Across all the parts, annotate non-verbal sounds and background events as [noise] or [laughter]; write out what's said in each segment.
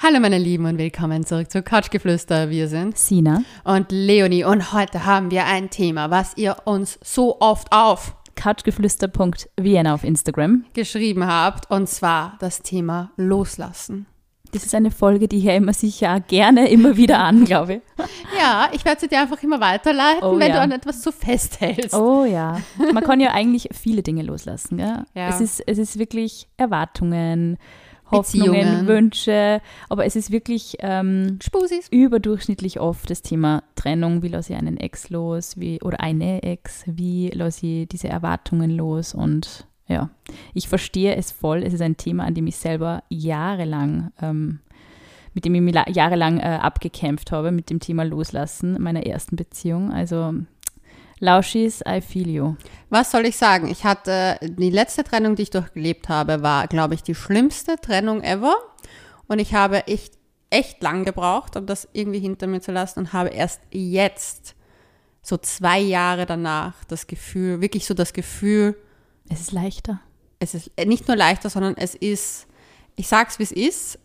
Hallo meine Lieben und willkommen zurück zu Couchgeflüster. Wir sind Sina und Leonie und heute haben wir ein Thema, was ihr uns so oft auf couchgeflüster.vienna auf Instagram geschrieben habt und zwar das Thema Loslassen. Das ist eine Folge, die höre immer sicher gerne immer wieder [laughs] an, glaube ich. Ja, ich werde sie dir einfach immer weiterleiten, Oh, wenn ja. du an etwas zu festhältst. Oh ja. Man kann ja eigentlich viele Dinge loslassen. Gell? Ja. Es, ist, es ist wirklich Erwartungen, Hoffnungen. Wünsche, aber es ist wirklich ähm, Spusis. überdurchschnittlich oft das Thema Trennung. Wie lasse ich einen Ex los? Wie, oder eine Ex? Wie lasse ich diese Erwartungen los? Und ja, ich verstehe es voll. Es ist ein Thema, an dem ich selber jahrelang, ähm, mit dem ich mich la- jahrelang äh, abgekämpft habe, mit dem Thema Loslassen meiner ersten Beziehung. Also, Lauschis, I feel you. Was soll ich sagen? Ich hatte die letzte Trennung, die ich durchgelebt habe, war, glaube ich, die schlimmste Trennung ever. Und ich habe echt, echt lang gebraucht, um das irgendwie hinter mir zu lassen und habe erst jetzt, so zwei Jahre danach, das Gefühl, wirklich so das Gefühl, Es ist leichter. es ist nicht nur leichter, sondern es ist, ich sag's wie es ist,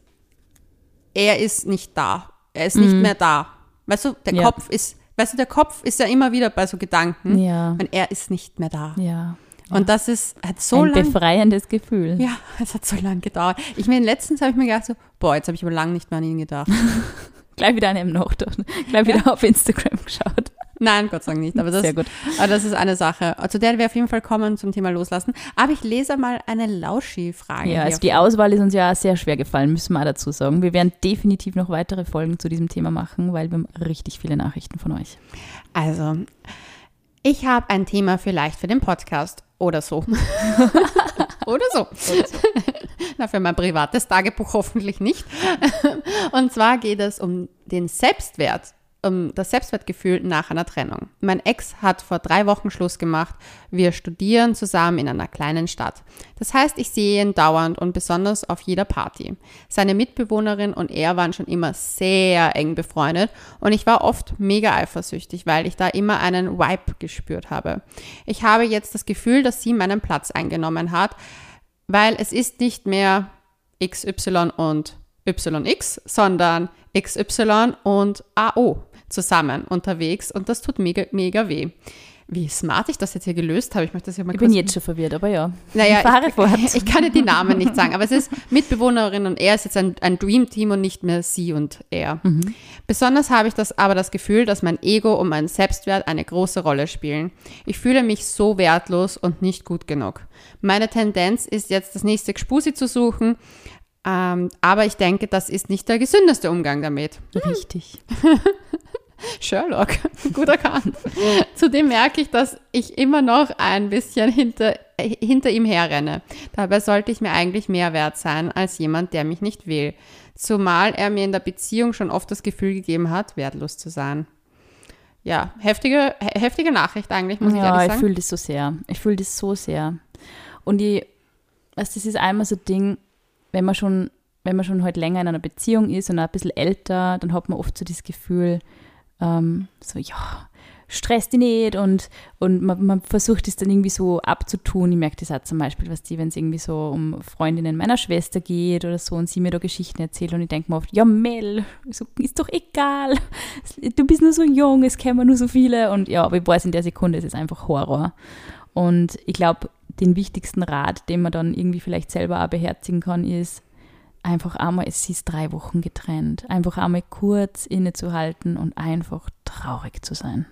er ist nicht da. Er ist nicht mehr da. Weißt du, der Ja. Kopf ist, weißt du, der Kopf ist ja immer wieder bei so Gedanken Ja. und er ist nicht mehr da. Ja. Und das ist, hat so ein lange, befreiendes Gefühl. ja, es hat so lange gedauert. Ich meine, letztens habe ich mir gedacht so, boah, jetzt habe ich aber lange nicht mehr an ihn gedacht. [laughs] Gleich wieder an ihm noch, gleich wieder auf Instagram geschaut. Nein, Gott sei Dank nicht. Aber das, Sehr gut. Aber das ist eine Sache. Zu der wir auf jeden Fall kommen zum Thema Loslassen. Aber ich lese mal eine Lauschi-Frage. Ja, also die Auswahl ist uns ja sehr schwer gefallen, müssen wir auch dazu sagen. Wir werden definitiv noch weitere Folgen zu diesem Thema machen, weil wir haben richtig viele Nachrichten von euch. Also, ich habe ein Thema vielleicht für den Podcast oder so. [laughs] oder so. Na, für mein privates Tagebuch hoffentlich nicht. Und zwar geht es um den Selbstwert, um das Selbstwertgefühl nach einer Trennung. Mein Ex hat vor drei Wochen Schluss gemacht. Wir studieren zusammen in einer kleinen Stadt. Das heißt, ich sehe ihn dauernd und besonders auf jeder Party. Seine Mitbewohnerin und er waren schon immer sehr eng befreundet und ich war oft mega eifersüchtig, weil ich da immer einen Vibe gespürt habe. Ich habe jetzt das Gefühl, dass sie meinen Platz eingenommen hat, weil es ist nicht mehr XY und YX, sondern XY und AO zusammen unterwegs und das tut mega, mega weh. Wie smart ich das jetzt hier gelöst habe, ich möchte das ja mal Ich kurz bin jetzt schon verwirrt, aber ja. naja, [laughs] Fahre ich, fort. ich kann dir die Namen nicht sagen, aber es ist Mitbewohnerin und er ist jetzt ein, ein Dream-Team und nicht mehr sie und er. Besonders habe ich das aber das Gefühl, dass mein Ego und mein Selbstwert eine große Rolle spielen. Ich fühle mich so wertlos und nicht gut genug. Meine Tendenz ist jetzt, das nächste Gspusi zu suchen, ähm, aber ich denke, das ist nicht der gesündeste Umgang damit. Richtig. [laughs] Sherlock, [laughs] gut erkannt. Zudem merke ich, dass ich immer noch ein bisschen hinter, äh, hinter ihm herrenne. Dabei sollte ich mir eigentlich mehr wert sein als jemand, der mich nicht will. Zumal er mir in der Beziehung schon oft das Gefühl gegeben hat, wertlos zu sein. Ja, heftige, he- heftige Nachricht eigentlich, muss ich Ja, ehrlich ich sagen. fühle das so sehr. Ich fühle das so sehr. Und ich, also das ist einmal so ein Ding, wenn man schon, wenn man schon halt länger in einer Beziehung ist und ein bisschen älter, dann hat man oft so das Gefühl, ähm, so, ja, stress dich nicht und, und man, man versucht es dann irgendwie so abzutun. Ich merke das auch zum Beispiel, was die, wenn es irgendwie so um Freundinnen meiner Schwester geht oder so und sie mir da Geschichten erzählt und ich denke mir oft, ja Mel, ist doch egal, du bist nur so jung, es kennen nur so viele und ja, aber ich weiß in der Sekunde, es ist einfach Horror. Und ich glaube, den wichtigsten Rat, den man dann irgendwie vielleicht selber auch beherzigen kann, ist, einfach einmal, es ist drei Wochen getrennt, einfach einmal kurz innezuhalten und einfach traurig zu sein.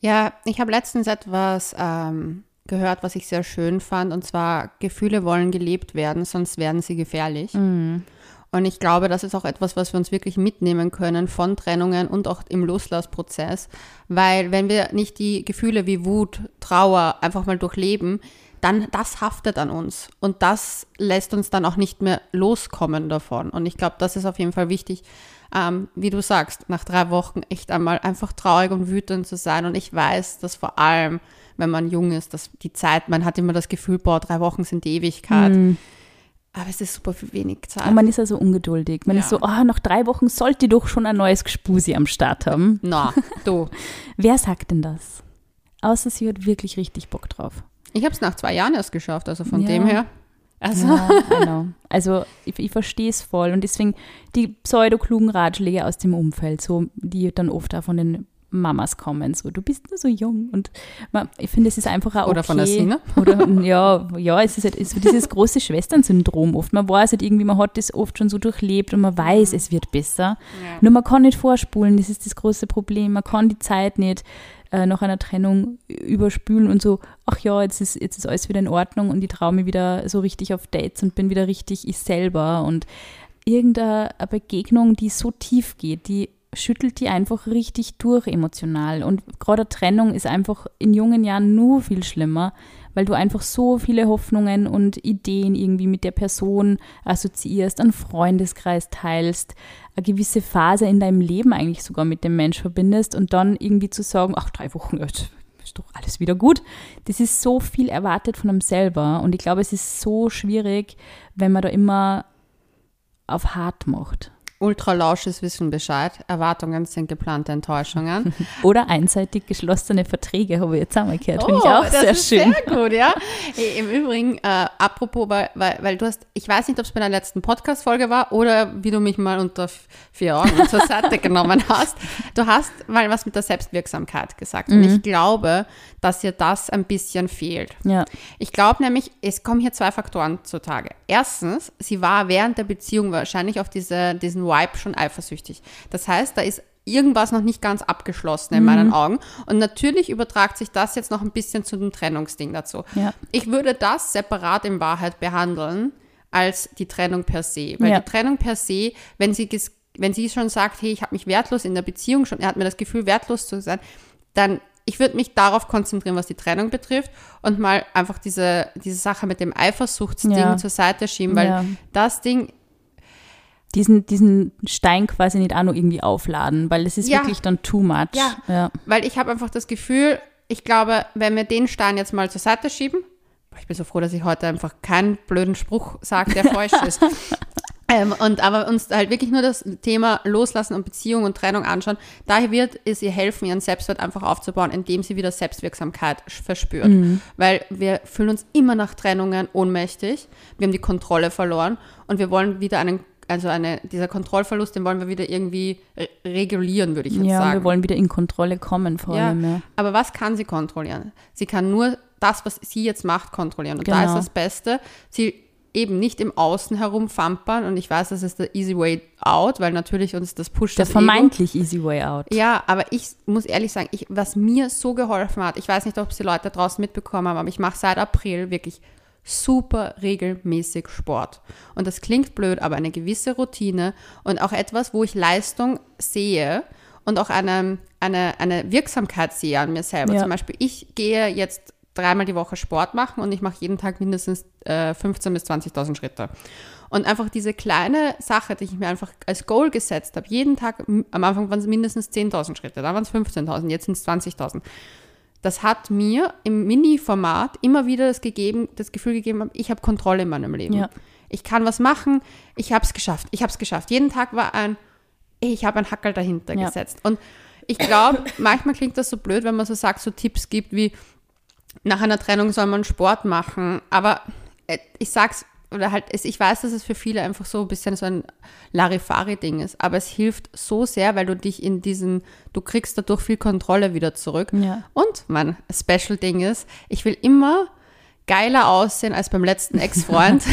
Ja, ich habe letztens etwas ähm, gehört, was ich sehr schön fand, und zwar Gefühle wollen gelebt werden, sonst werden sie gefährlich. Und ich glaube, das ist auch etwas, was wir uns wirklich mitnehmen können von Trennungen und auch im Loslassprozess, weil wenn wir nicht die Gefühle wie Wut, Trauer einfach mal durchleben, dann das haftet an uns und das lässt uns dann auch nicht mehr loskommen davon. Und ich glaube, das ist auf jeden Fall wichtig, ähm, wie du sagst, nach drei Wochen echt einmal einfach traurig und wütend zu sein. Und ich weiß, dass vor allem, wenn man jung ist, dass die Zeit, man hat immer das Gefühl, boah, drei Wochen sind die Ewigkeit. Aber es ist super viel wenig Zeit. Und man ist also ungeduldig. Man Ja. ist so, oh, nach drei Wochen sollte doch schon ein neues Gespusi am Start haben. Na, du. [laughs] Wer sagt denn das? Außer sie hat wirklich richtig Bock drauf. Ich habe es nach zwei Jahren erst geschafft, also von Ja. dem her. Also, Ja. [laughs] Also ich, ich verstehe es voll und deswegen die pseudo-klugen Ratschläge aus dem Umfeld, so die dann oft auch von den Mamas kommen, so du bist nur so jung und man, ich finde, es ist einfach auch okay. Oder von der Sina. Oder ja, ja, es ist halt es ist dieses große Schwestern-Syndrom oft. Man weiß halt irgendwie, man hat das oft schon so durchlebt und man weiß, es wird besser. Ja. Nur man kann nicht vorspulen, das ist das große Problem. Man kann die Zeit nicht äh, nach einer Trennung überspülen und so, ach ja, jetzt ist, jetzt ist alles wieder in Ordnung und ich traue mich wieder so richtig auf Dates und bin wieder richtig ich selber. Und irgendeine Begegnung, die so tief geht, die schüttelt die einfach richtig durch emotional. Und gerade eine Trennung ist einfach in jungen Jahren nur viel schlimmer, weil du einfach so viele Hoffnungen und Ideen irgendwie mit der Person assoziierst, einen Freundeskreis teilst, eine gewisse Phase in deinem Leben eigentlich sogar mit dem Mensch verbindest und dann irgendwie zu sagen, ach, drei Wochen, ja, ist doch alles wieder gut. Das ist so viel erwartet von einem selber und ich glaube, es ist so schwierig, wenn man da immer auf hart macht. Ultralausches Wissen Bescheid. Erwartungen sind geplante Enttäuschungen. [laughs] Oder einseitig geschlossene Verträge, habe ich jetzt einmal gehört. Finde ich auch Oh, das sehr schön. Sehr gut, ja. Im Übrigen, äh, apropos, weil, weil, weil du hast, ich weiß nicht, ob es bei der letzten Podcast-Folge war oder wie du mich mal unter vier Augen zur Seite [laughs] genommen hast. Du hast mal was mit der Selbstwirksamkeit gesagt. Und ich glaube, dass dir das ein bisschen fehlt. Ja, Ich glaube nämlich, es kommen hier zwei Faktoren zutage. Erstens, sie war während der Beziehung wahrscheinlich auf diese, diesen Vibe schon eifersüchtig. Das heißt, da ist irgendwas noch nicht ganz abgeschlossen in meinen Augen. Und natürlich übertragt sich das jetzt noch ein bisschen zu dem Trennungsding dazu. Ja. Ich würde das separat in Wahrheit behandeln als die Trennung per se. Weil Ja. die Trennung per se, wenn sie, wenn sie schon sagt, hey, ich habe mich wertlos in der Beziehung schon, er hat mir das Gefühl, wertlos zu sein, dann ich würde mich darauf konzentrieren, was die Trennung betrifft und mal einfach diese, diese Sache mit dem Eifersuchtsding Ja. zur Seite schieben, weil das Ding, diesen, diesen Stein quasi nicht auch noch irgendwie aufladen, weil es ist Ja. wirklich dann too much. Ja. ja. weil ich habe einfach das Gefühl, ich glaube, wenn wir den Stein jetzt mal zur Seite schieben, ich bin so froh, dass ich heute einfach keinen blöden Spruch sage, der falsch [laughs] ist. Ähm, und aber uns halt wirklich nur das Thema Loslassen und Beziehung und Trennung anschauen, daher wird es ihr helfen, ihren Selbstwert einfach aufzubauen, indem sie wieder Selbstwirksamkeit verspürt. Weil wir fühlen uns immer nach Trennungen ohnmächtig, wir haben die Kontrolle verloren und wir wollen wieder einen, also eine, dieser Kontrollverlust, den wollen wir wieder irgendwie re regulieren, würde ich jetzt Ja, sagen. wir wollen wieder in Kontrolle kommen vor Ja, allem. Ja. aber was kann sie kontrollieren? Sie kann nur das, was sie jetzt macht, kontrollieren. Und da ist Genau. das Beste, sie eben nicht im Außen herumfampern. Und ich weiß, das ist der easy way out, weil natürlich uns das pusht Der das Ego. vermeintlich easy way out. Ja, aber ich muss ehrlich sagen, ich, was mir so geholfen hat, ich weiß nicht, ob es die Leute draußen mitbekommen haben, aber ich mache seit April wirklich super regelmäßig Sport. Und das klingt blöd, aber eine gewisse Routine und auch etwas, wo ich Leistung sehe und auch eine, eine, eine Wirksamkeit sehe an mir selber. Ja. Zum Beispiel, ich gehe jetzt dreimal die Woche Sport machen und ich mache jeden Tag mindestens äh, 15.000 bis 20.000 Schritte. Und einfach diese kleine Sache, die ich mir einfach als Goal gesetzt habe, jeden Tag, am Anfang waren es mindestens 10.000 Schritte, dann waren es 15.000, jetzt sind es 20.000. Das hat mir im Mini-Format immer wieder das, gegeben, das Gefühl gegeben, ich habe Kontrolle in meinem Leben. Ja. Ich kann was machen, ich habe es geschafft, ich habe es geschafft. Jeden Tag war ein, ich habe ein Hackerl dahinter Ja. gesetzt. Und ich glaube, manchmal klingt das so blöd, wenn man so sagt, so Tipps gibt wie, nach einer Trennung soll man Sport machen, aber äh, ich sag's, oder halt, ich weiß, dass es für viele einfach so ein bisschen so ein Larifari-Ding ist, aber es hilft so sehr, weil du dich in diesen, du kriegst dadurch viel Kontrolle wieder zurück. Ja. Und mein Special-Ding ist, ich will immer geiler aussehen als beim letzten Ex-Freund.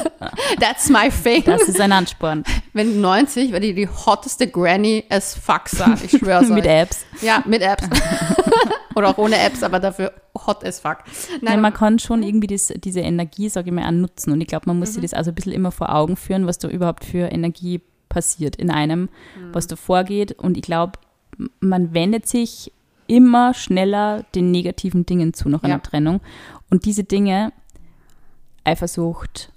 [laughs] That's my thing. Das ist ein Ansporn. Wenn 90, weil die die hotteste Granny as fuck sein. Ich schwör's [laughs] Mit. Apps. Ja, mit Apps. [laughs] Oder auch ohne Apps, aber dafür hot as fuck. Nein, man kann schon irgendwie das, diese Energie, sage ich mal, nutzen. Und ich glaube, man muss Mhm. sich das also ein bisschen immer vor Augen führen, was da überhaupt für Energie passiert in einem, Mhm. was da vorgeht. Und ich glaube, man wendet sich immer schneller den negativen Dingen zu nach einer Ja. Trennung. Und diese Dinge, Eifersucht,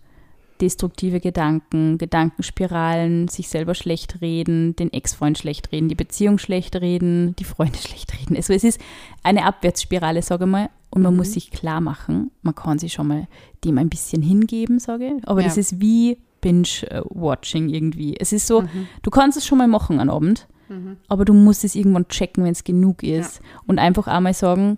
destruktive Gedanken, Gedankenspiralen, sich selber schlecht reden, den Ex-Freund schlecht reden, die Beziehung schlecht reden, die Freunde [laughs] schlecht reden. Also es ist eine Abwärtsspirale, sage ich mal. Und man muss sich klar machen, man kann sich schon mal dem ein bisschen hingeben, sage ich. Aber Ja. das ist wie Binge-Watching irgendwie. Es ist so, du kannst es schon mal machen am Abend, aber du musst es irgendwann checken, wenn es genug ist. Und einfach einmal sagen,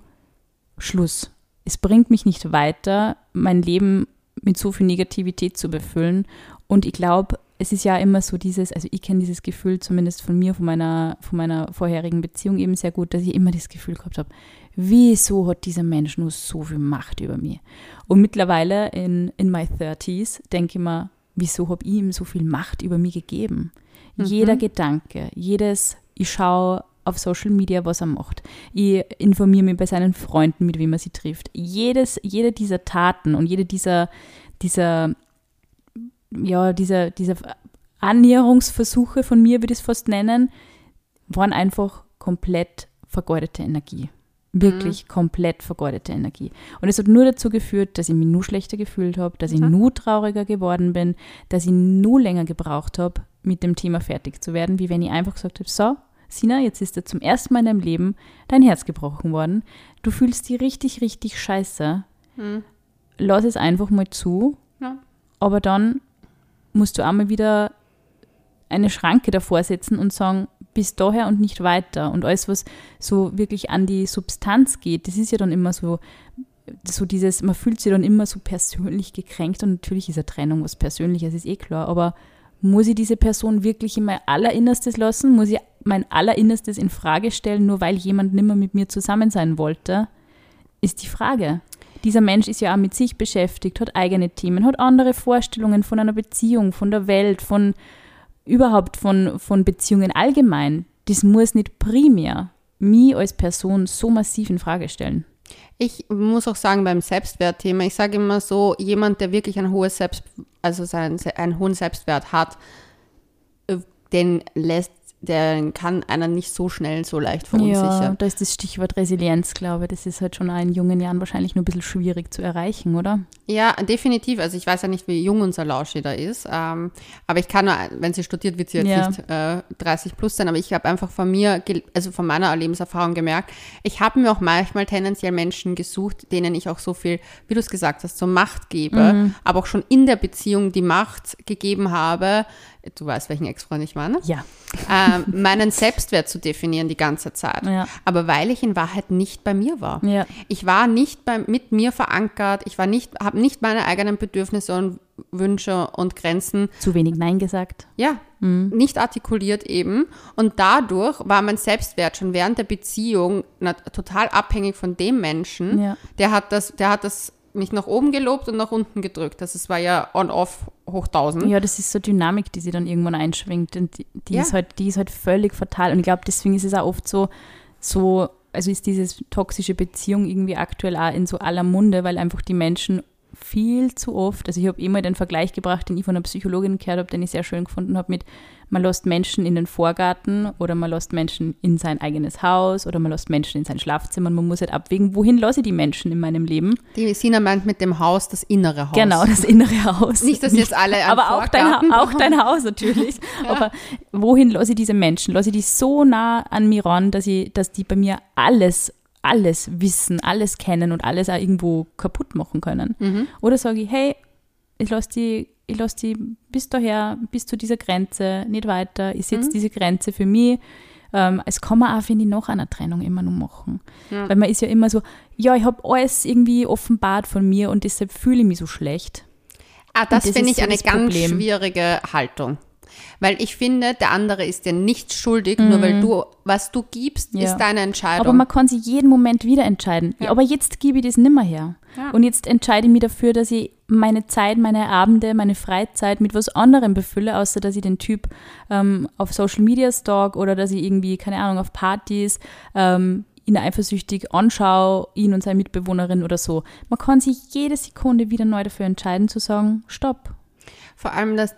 Schluss. Es bringt mich nicht weiter, mein Leben mit so viel Negativität zu befüllen. Und ich glaube, es ist ja immer so dieses, also ich kenne dieses Gefühl zumindest von mir, von meiner, von meiner vorherigen Beziehung eben sehr gut, dass ich immer das Gefühl gehabt habe, wieso hat dieser Mensch nur so viel Macht über mich? Und mittlerweile in, in my 30s denke ich mir, wieso habe ich ihm so viel Macht über mich gegeben? Mhm. Jeder Gedanke, jedes, ich schaue auf Social Media, was er macht. Ich informiere mich bei seinen Freunden, mit wem er sie trifft. Jedes, jede dieser Taten und jede dieser, dieser, ja, dieser, dieser Annäherungsversuche von mir, würde ich es fast nennen, waren einfach komplett vergeudete Energie. Wirklich mhm. komplett vergeudete Energie. Und es hat nur dazu geführt, dass ich mich nur schlechter gefühlt habe, dass ich mhm. nur trauriger geworden bin, dass ich nur länger gebraucht habe, mit dem Thema fertig zu werden, wie wenn ich einfach gesagt habe, so, Sina, jetzt ist dir zum ersten Mal in deinem Leben dein Herz gebrochen worden. Du fühlst dich richtig, richtig scheiße. Hm. Lass es einfach mal zu. Ja. Aber dann musst du einmal wieder eine Schranke davor setzen und sagen, bis daher und nicht weiter. Und alles, was so wirklich an die Substanz geht, das ist ja dann immer so, so dieses, man fühlt sich dann immer so persönlich gekränkt und natürlich ist eine Trennung was Persönliches, ist eh klar, aber muss ich diese Person wirklich in mein Allerinnerstes lassen? Muss ich mein Allerinnerstes in Frage stellen, nur weil jemand nimmer mit mir zusammen sein wollte? Ist die Frage. Dieser Mensch ist ja auch mit sich beschäftigt, hat eigene Themen, hat andere Vorstellungen von einer Beziehung, von der Welt, von überhaupt von, von Beziehungen allgemein. Das muss nicht primär mich als Person so massiv in Frage stellen. Ich muss auch sagen, beim Selbstwertthema, ich sage immer so, jemand, der wirklich ein hohes Selbst, also seinen, einen hohen Selbstwert hat, äh, den lässt der kann einer nicht so schnell, so leicht verunsichern. Ja, da ist das Stichwort Resilienz, glaube ich. Das ist halt schon in jungen Jahren wahrscheinlich nur ein bisschen schwierig zu erreichen, oder? Ja, definitiv. Also ich weiß ja nicht, wie jung unser Lauschi da ist. Ähm, aber ich kann nur, wenn sie studiert, wird sie jetzt ja. nicht äh, 30 plus sein. Aber ich habe einfach von mir, also von meiner Lebenserfahrung gemerkt, ich habe mir auch manchmal tendenziell Menschen gesucht, denen ich auch so viel, wie du es gesagt hast, so Macht gebe, mhm. aber auch schon in der Beziehung die Macht gegeben habe, du weißt, welchen Ex-Freund ich meine? Ja. Ähm, meinen Selbstwert zu definieren die ganze Zeit. Ja. Aber weil ich in Wahrheit nicht bei mir war. Ja. Ich war nicht bei, mit mir verankert, ich war nicht, habe nicht meine eigenen Bedürfnisse und Wünsche und Grenzen. Zu wenig Nein gesagt. Ja, mhm. nicht artikuliert eben. Und dadurch war mein Selbstwert schon während der Beziehung total abhängig von dem Menschen. Ja. Der hat das, der hat das mich nach oben gelobt und nach unten gedrückt. Das also war ja on-off hoch 1000. Ja, das ist so Dynamik, die sie dann irgendwann einschwingt. Und die, die ja. ist, halt, die ist halt völlig fatal. Und ich glaube, deswegen ist es auch oft so, so, also ist diese toxische Beziehung irgendwie aktuell auch in so aller Munde, weil einfach die Menschen viel zu oft, also ich habe immer den Vergleich gebracht, den ich von einer Psychologin gehört habe, den ich sehr schön gefunden habe, mit man lässt Menschen in den Vorgarten oder man lässt Menschen in sein eigenes Haus oder man lässt Menschen in sein Schlafzimmer und man muss halt abwägen, wohin lasse ich die Menschen in meinem Leben. Die Sina meint mit dem Haus das innere Haus. Genau, das innere Haus. Nicht, dass jetzt alle Aber auch dein, auch dein Haus natürlich. [laughs] ja. Aber wohin lasse ich diese Menschen? Lasse ich die so nah an mir ran, dass, ich, dass die bei mir alles alles wissen, alles kennen und alles auch irgendwo kaputt machen können. Mhm. Oder sage ich, hey, ich lasse die ich lasse die bis daher, bis zu dieser Grenze, nicht weiter. Ich setze mhm. diese Grenze für mich. Ähm, es kann man auch, finde ich, nach einer Trennung immer noch machen. Ja. Weil man ist ja immer so, ja, ich habe alles irgendwie offenbart von mir und deshalb fühle ich mich so schlecht. Ah, das, das finde ich so eine ganz Problem. schwierige Haltung. Weil ich finde, der andere ist dir nicht schuldig, mhm. nur weil mhm. du, was du gibst, ja. ist deine Entscheidung. Aber man kann sich jeden Moment wieder entscheiden. Ja. Aber jetzt gebe ich das nimmer her. Ja. Und jetzt entscheide ich mich dafür, dass ich meine Zeit, meine Abende, meine Freizeit mit was anderem befülle, außer dass ich den Typ ähm, auf Social Media stalk oder dass ich irgendwie, keine Ahnung, auf Partys ähm, ihn eifersüchtig anschaue, ihn und seine Mitbewohnerin oder so. Man kann sich jede Sekunde wieder neu dafür entscheiden, zu sagen, stopp. Vor allem, dass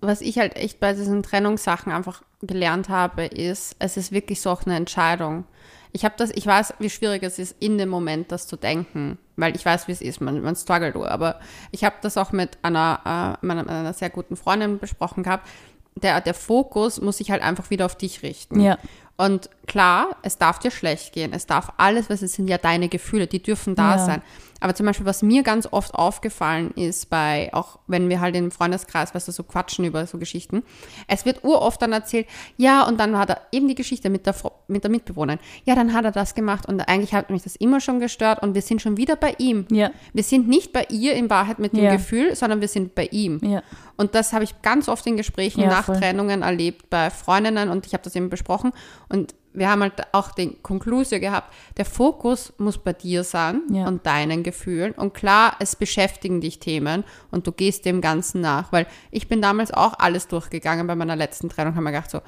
was ich halt echt bei diesen Trennungssachen einfach gelernt habe, ist, es ist wirklich so auch eine Entscheidung. Ich habe das, ich weiß, wie schwierig es ist, in dem Moment das zu denken, weil ich weiß, wie es ist, man, man struggelt, aber ich habe das auch mit einer, äh, meiner, einer sehr guten Freundin besprochen gehabt. Der, der Fokus muss sich halt einfach wieder auf dich richten. Ja. Und klar, es darf dir schlecht gehen, es darf alles, was es sind ja deine Gefühle, die dürfen da ja. sein. Aber zum Beispiel, was mir ganz oft aufgefallen ist, bei, auch wenn wir halt im Freundeskreis, weißt du, so quatschen über so Geschichten, es wird uroft dann erzählt, ja, und dann hat er eben die Geschichte mit der, mit der Mitbewohnerin, ja, dann hat er das gemacht und eigentlich hat mich das immer schon gestört und wir sind schon wieder bei ihm. Ja. Wir sind nicht bei ihr in Wahrheit mit dem Ja. Gefühl, sondern wir sind bei ihm. Ja. Und das habe ich ganz oft in Gesprächen Ja, nach voll. Trennungen erlebt bei Freundinnen und ich habe das eben besprochen. Und wir haben halt auch den Konklusio gehabt, der Fokus muss bei dir sein Ja. und deinen Gefühlen. Und klar, es beschäftigen dich Themen und du gehst dem Ganzen nach. Weil ich bin damals auch alles durchgegangen bei meiner letzten Trennung, habe mir gedacht so,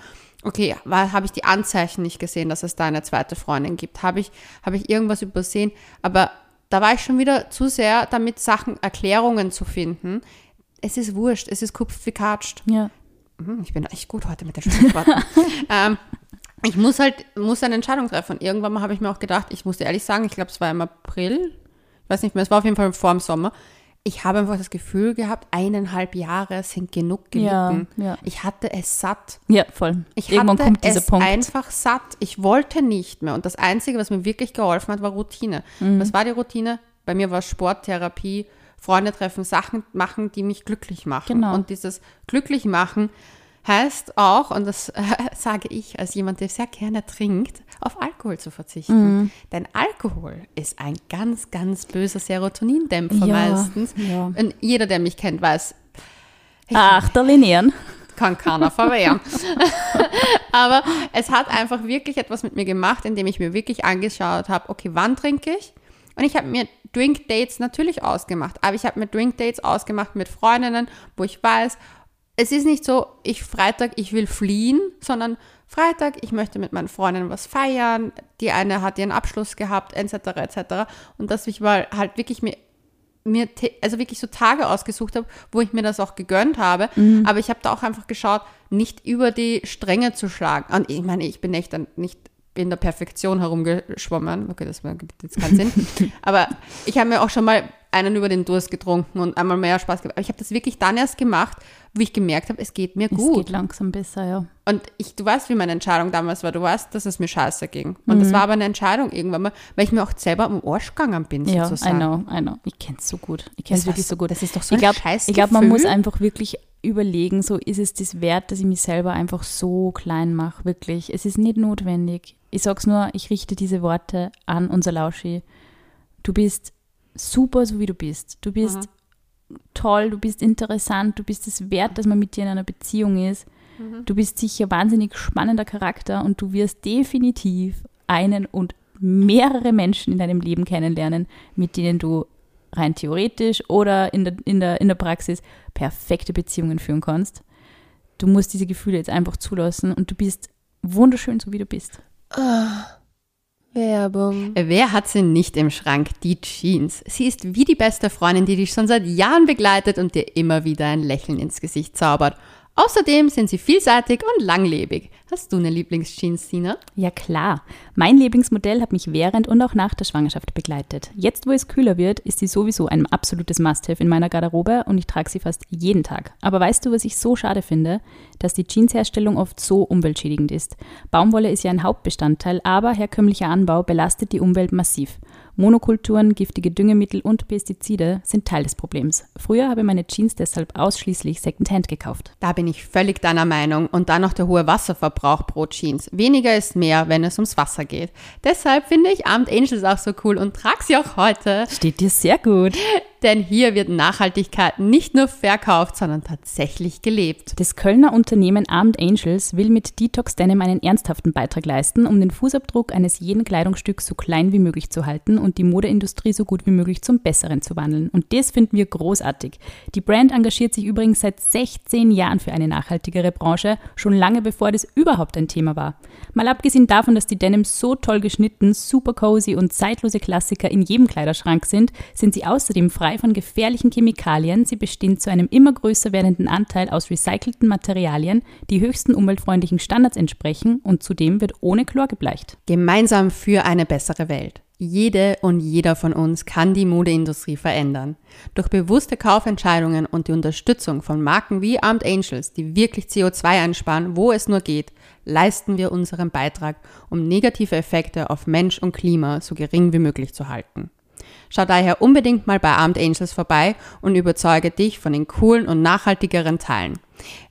okay, habe ich die Anzeichen nicht gesehen, dass es da eine zweite Freundin gibt? Habe ich, habe ich irgendwas übersehen? Aber da war ich schon wieder zu sehr damit, Sachen, Erklärungen zu finden. Es ist wurscht, es ist kupft wie katscht. Ja. Hm, Ich bin echt gut heute mit den Sprichworten. [laughs] ähm, ich muss halt, muss eine Entscheidung treffen. Und irgendwann mal habe ich mir auch gedacht, ich muss dir ehrlich sagen, ich glaube, es war im April, ich weiß nicht mehr, es war auf jeden Fall vor dem Sommer. Ich habe einfach das Gefühl gehabt, eineinhalb Jahre sind genug Ja, gelitten. ja. Ich hatte es satt. Ja, voll. Ich Irgendwann hatte kommt dieser es Punkt. einfach satt. Ich wollte nicht mehr. Und das Einzige, was mir wirklich geholfen hat, war Routine. Mhm. Was war die Routine? Bei mir war es Sport, Therapie, Freunde treffen, Sachen machen, die mich glücklich machen. Genau. Und dieses glücklich machen heißt auch, und das äh, [laughs] sage ich als jemand, der sehr gerne trinkt, auf Alkohol zu verzichten. Mhm. Denn Alkohol ist ein ganz, ganz böser Serotonindämpfer Ja, meistens. ja. Und jeder, der mich kennt, weiß, Ach, der Linearen. kann keiner verwehren. [laughs] Aber es hat einfach wirklich etwas mit mir gemacht, indem ich mir wirklich angeschaut habe, okay, wann trinke ich? Und ich habe mir Drink Dates natürlich ausgemacht, aber ich habe mir Drink Dates ausgemacht mit Freundinnen, wo ich weiß, es ist nicht so, ich Freitag, ich will fliehen, sondern Freitag, ich möchte mit meinen Freundinnen was feiern, die eine hat ihren Abschluss gehabt, etc., etc. Und dass ich mal halt wirklich mir mir also wirklich so Tage ausgesucht habe, wo ich mir das auch gegönnt habe. Aber ich habe da auch einfach geschaut, nicht über die Stränge zu schlagen. Und ich meine, ich bin echt dann nicht in der Perfektion herumgeschwommen. Okay, das gibt jetzt keinen Sinn. [laughs] Aber ich habe mir auch schon mal einen über den Durst getrunken und einmal mehr Spaß gehabt. Aber ich habe das wirklich dann erst gemacht, wo ich gemerkt habe, es geht mir Es gut. geht langsam besser, ja. Und ich, du weißt, wie meine Entscheidung damals war. Du weißt, dass es mir scheiße ging. Und Mhm. das war aber eine Entscheidung irgendwann mal, weil ich mir auch selber am Arsch gegangen bin, Ja, I sozusagen. know, I know. Ich kenne es so gut. Ich kenne es Das wirklich so- gut. das ist doch so ich ein glaub, scheiß Ich glaube, man muss einfach wirklich überlegen, so ist es das wert, dass ich mich selber einfach so klein mache, wirklich. Es ist nicht notwendig. Ich sag's nur, ich richte diese Worte an unser Lauschi. Du bist super, so wie du bist. Du bist Mhm. toll, du bist interessant, du bist es wert, dass man mit dir in einer Beziehung ist. Mhm. Du bist sicher wahnsinnig spannender Charakter und du wirst definitiv einen und mehrere Menschen in deinem Leben kennenlernen, mit denen du rein theoretisch oder in der, in der, in der Praxis perfekte Beziehungen führen kannst. Du musst diese Gefühle jetzt einfach zulassen und du bist wunderschön, so wie du bist. Werbung. Wer hat sie nicht im Schrank? Die Jeans. Sie ist wie die beste Freundin, die dich schon seit Jahren begleitet und dir immer wieder ein Lächeln ins Gesicht zaubert. Außerdem sind sie vielseitig und langlebig. Hast du eine Lieblingsjeans, Sina? Ja klar. Mein Lieblingsmodell hat mich während und auch nach der Schwangerschaft begleitet. Jetzt, wo es kühler wird, ist sie sowieso ein absolutes Must-have in meiner Garderobe und ich trage sie fast jeden Tag. Aber weißt du, was ich so schade finde? Dass die Jeansherstellung oft so umweltschädigend ist. Baumwolle ist ja ein Hauptbestandteil, aber herkömmlicher Anbau belastet die Umwelt massiv. Monokulturen, giftige Düngemittel und Pestizide sind Teil des Problems. Früher habe ich meine Jeans deshalb ausschließlich Secondhand gekauft. Da bin ich völlig deiner Meinung. Und dann noch der hohe Wasserverbrauch pro Jeans. Weniger ist mehr, wenn es ums Wasser geht. Deshalb finde ich Abend Angels auch so cool und trage sie auch heute. Steht dir sehr gut. [laughs] Denn hier wird Nachhaltigkeit nicht nur verkauft, sondern tatsächlich gelebt. Das Kölner Unternehmen Armed Angels will mit Detox Denim einen ernsthaften Beitrag leisten, um den Fußabdruck eines jeden Kleidungsstücks so klein wie möglich zu halten und die Modeindustrie so gut wie möglich zum Besseren zu wandeln. Und das finden wir großartig. Die Brand engagiert sich übrigens seit 16 Jahren für eine nachhaltigere Branche, schon lange bevor das überhaupt ein Thema war. Mal abgesehen davon, dass die Denims so toll geschnitten, super cozy und zeitlose Klassiker in jedem Kleiderschrank sind, sind sie außerdem frei von gefährlichen Chemikalien. Sie bestehen zu einem immer größer werdenden Anteil aus recycelten Materialien, die höchsten umweltfreundlichen Standards entsprechen und zudem wird ohne Chlor gebleicht. Gemeinsam für eine bessere Welt. Jede und jeder von uns kann die Modeindustrie verändern. Durch bewusste Kaufentscheidungen und die Unterstützung von Marken wie Armed Angels, die wirklich CO2 einsparen, wo es nur geht, leisten wir unseren Beitrag, um negative Effekte auf Mensch und Klima so gering wie möglich zu halten. Schau daher unbedingt mal bei Armed Angels vorbei und überzeuge dich von den coolen und nachhaltigeren Teilen.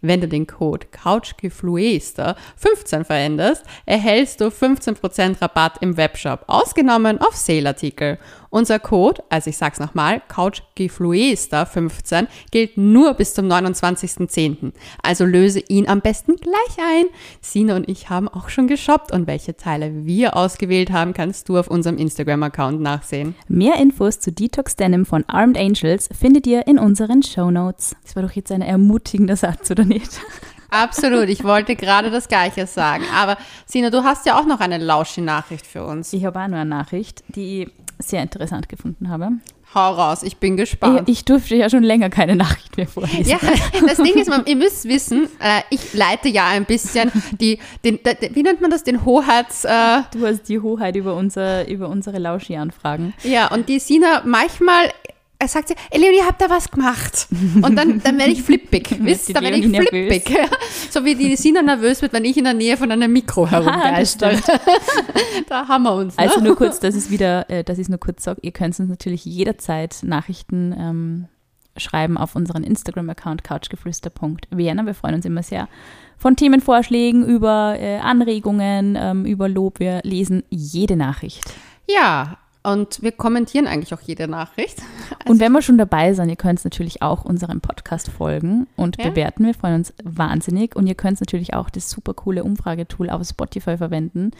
Wenn du den Code CouchGefluester15 veränderst, erhältst du 15% Rabatt im Webshop, ausgenommen auf Sale-Artikel. Unser Code, also ich sag's nochmal, CouchGefluester15, gilt nur bis zum 29.10. Also löse ihn am besten gleich ein. Sina und ich haben auch schon geshoppt und welche Teile wir ausgewählt haben, kannst du auf unserem Instagram-Account nachsehen. Mehr Infos zu Detox Denim von Armed Angels findet ihr in unseren Show Notes. Das war doch jetzt ein ermutigender Satz, oder nicht? Absolut, ich wollte gerade das Gleiche sagen. Aber Sina, du hast ja auch noch eine lausche Nachricht für uns. Ich habe auch noch eine Nachricht, die sehr interessant gefunden habe. Hau raus, ich bin gespannt. Ich, ich durfte ja schon länger keine Nachricht mehr vorlesen. Ja, das Ding ist, man, ihr müsst wissen, äh, ich leite ja ein bisschen die, den, de, wie nennt man das, den Hoheits... Äh, du hast die Hoheit über, unser, über unsere Lauschi-Anfragen. Ja, und die Sina manchmal er sagt sie, Leonie, ich habe da was gemacht. Und dann, dann werde ich flippig. [laughs] Wisst, dann werde ich flippig. [laughs] so wie die Sina nervös wird, wenn ich in der Nähe von einem Mikro [laughs] herumgeister. da haben wir uns. Ne? Also nur kurz, dass ich wieder, äh, dass ich nur kurz sage, ihr könnt uns natürlich jederzeit Nachrichten ähm, schreiben auf unseren Instagram-Account couchgeflüster.vienna. Wir freuen uns immer sehr von Themenvorschlägen über äh, Anregungen, ähm, über Lob. Wir lesen jede Nachricht. Ja, und wir kommentieren eigentlich auch jede Nachricht. Also [laughs] und wenn wir schon dabei sind, ihr könnt natürlich auch unserem Podcast folgen und ja. bewerten. Wir freuen uns wahnsinnig. Und ihr könnt natürlich auch das super coole Umfragetool auf Spotify verwenden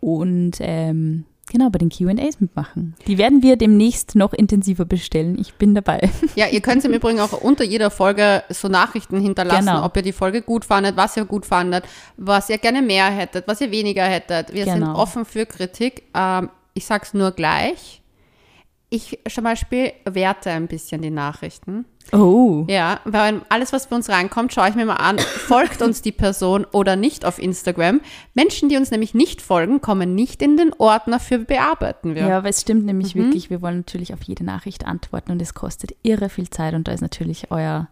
und ähm, genau bei den QAs mitmachen. Die werden wir demnächst noch intensiver bestellen. Ich bin dabei. [laughs] Ja, ihr könnt im Übrigen auch unter jeder Folge so Nachrichten hinterlassen, genau. ob ihr die Folge gut fandet, was ihr gut fandet, was ihr gerne mehr hättet, was ihr weniger hättet. Wir genau. sind offen für Kritik. Ähm, ich sag's nur gleich. Ich zum Beispiel werte ein bisschen die Nachrichten. Oh. Ja, weil alles, was bei uns reinkommt, schaue ich mir mal an, [laughs] folgt uns die Person oder nicht auf Instagram. Menschen, die uns nämlich nicht folgen, kommen nicht in den Ordner für bearbeiten wir. Ja, aber es stimmt nämlich mhm. wirklich, wir wollen natürlich auf jede Nachricht antworten und es kostet irre viel Zeit und da ist natürlich euer,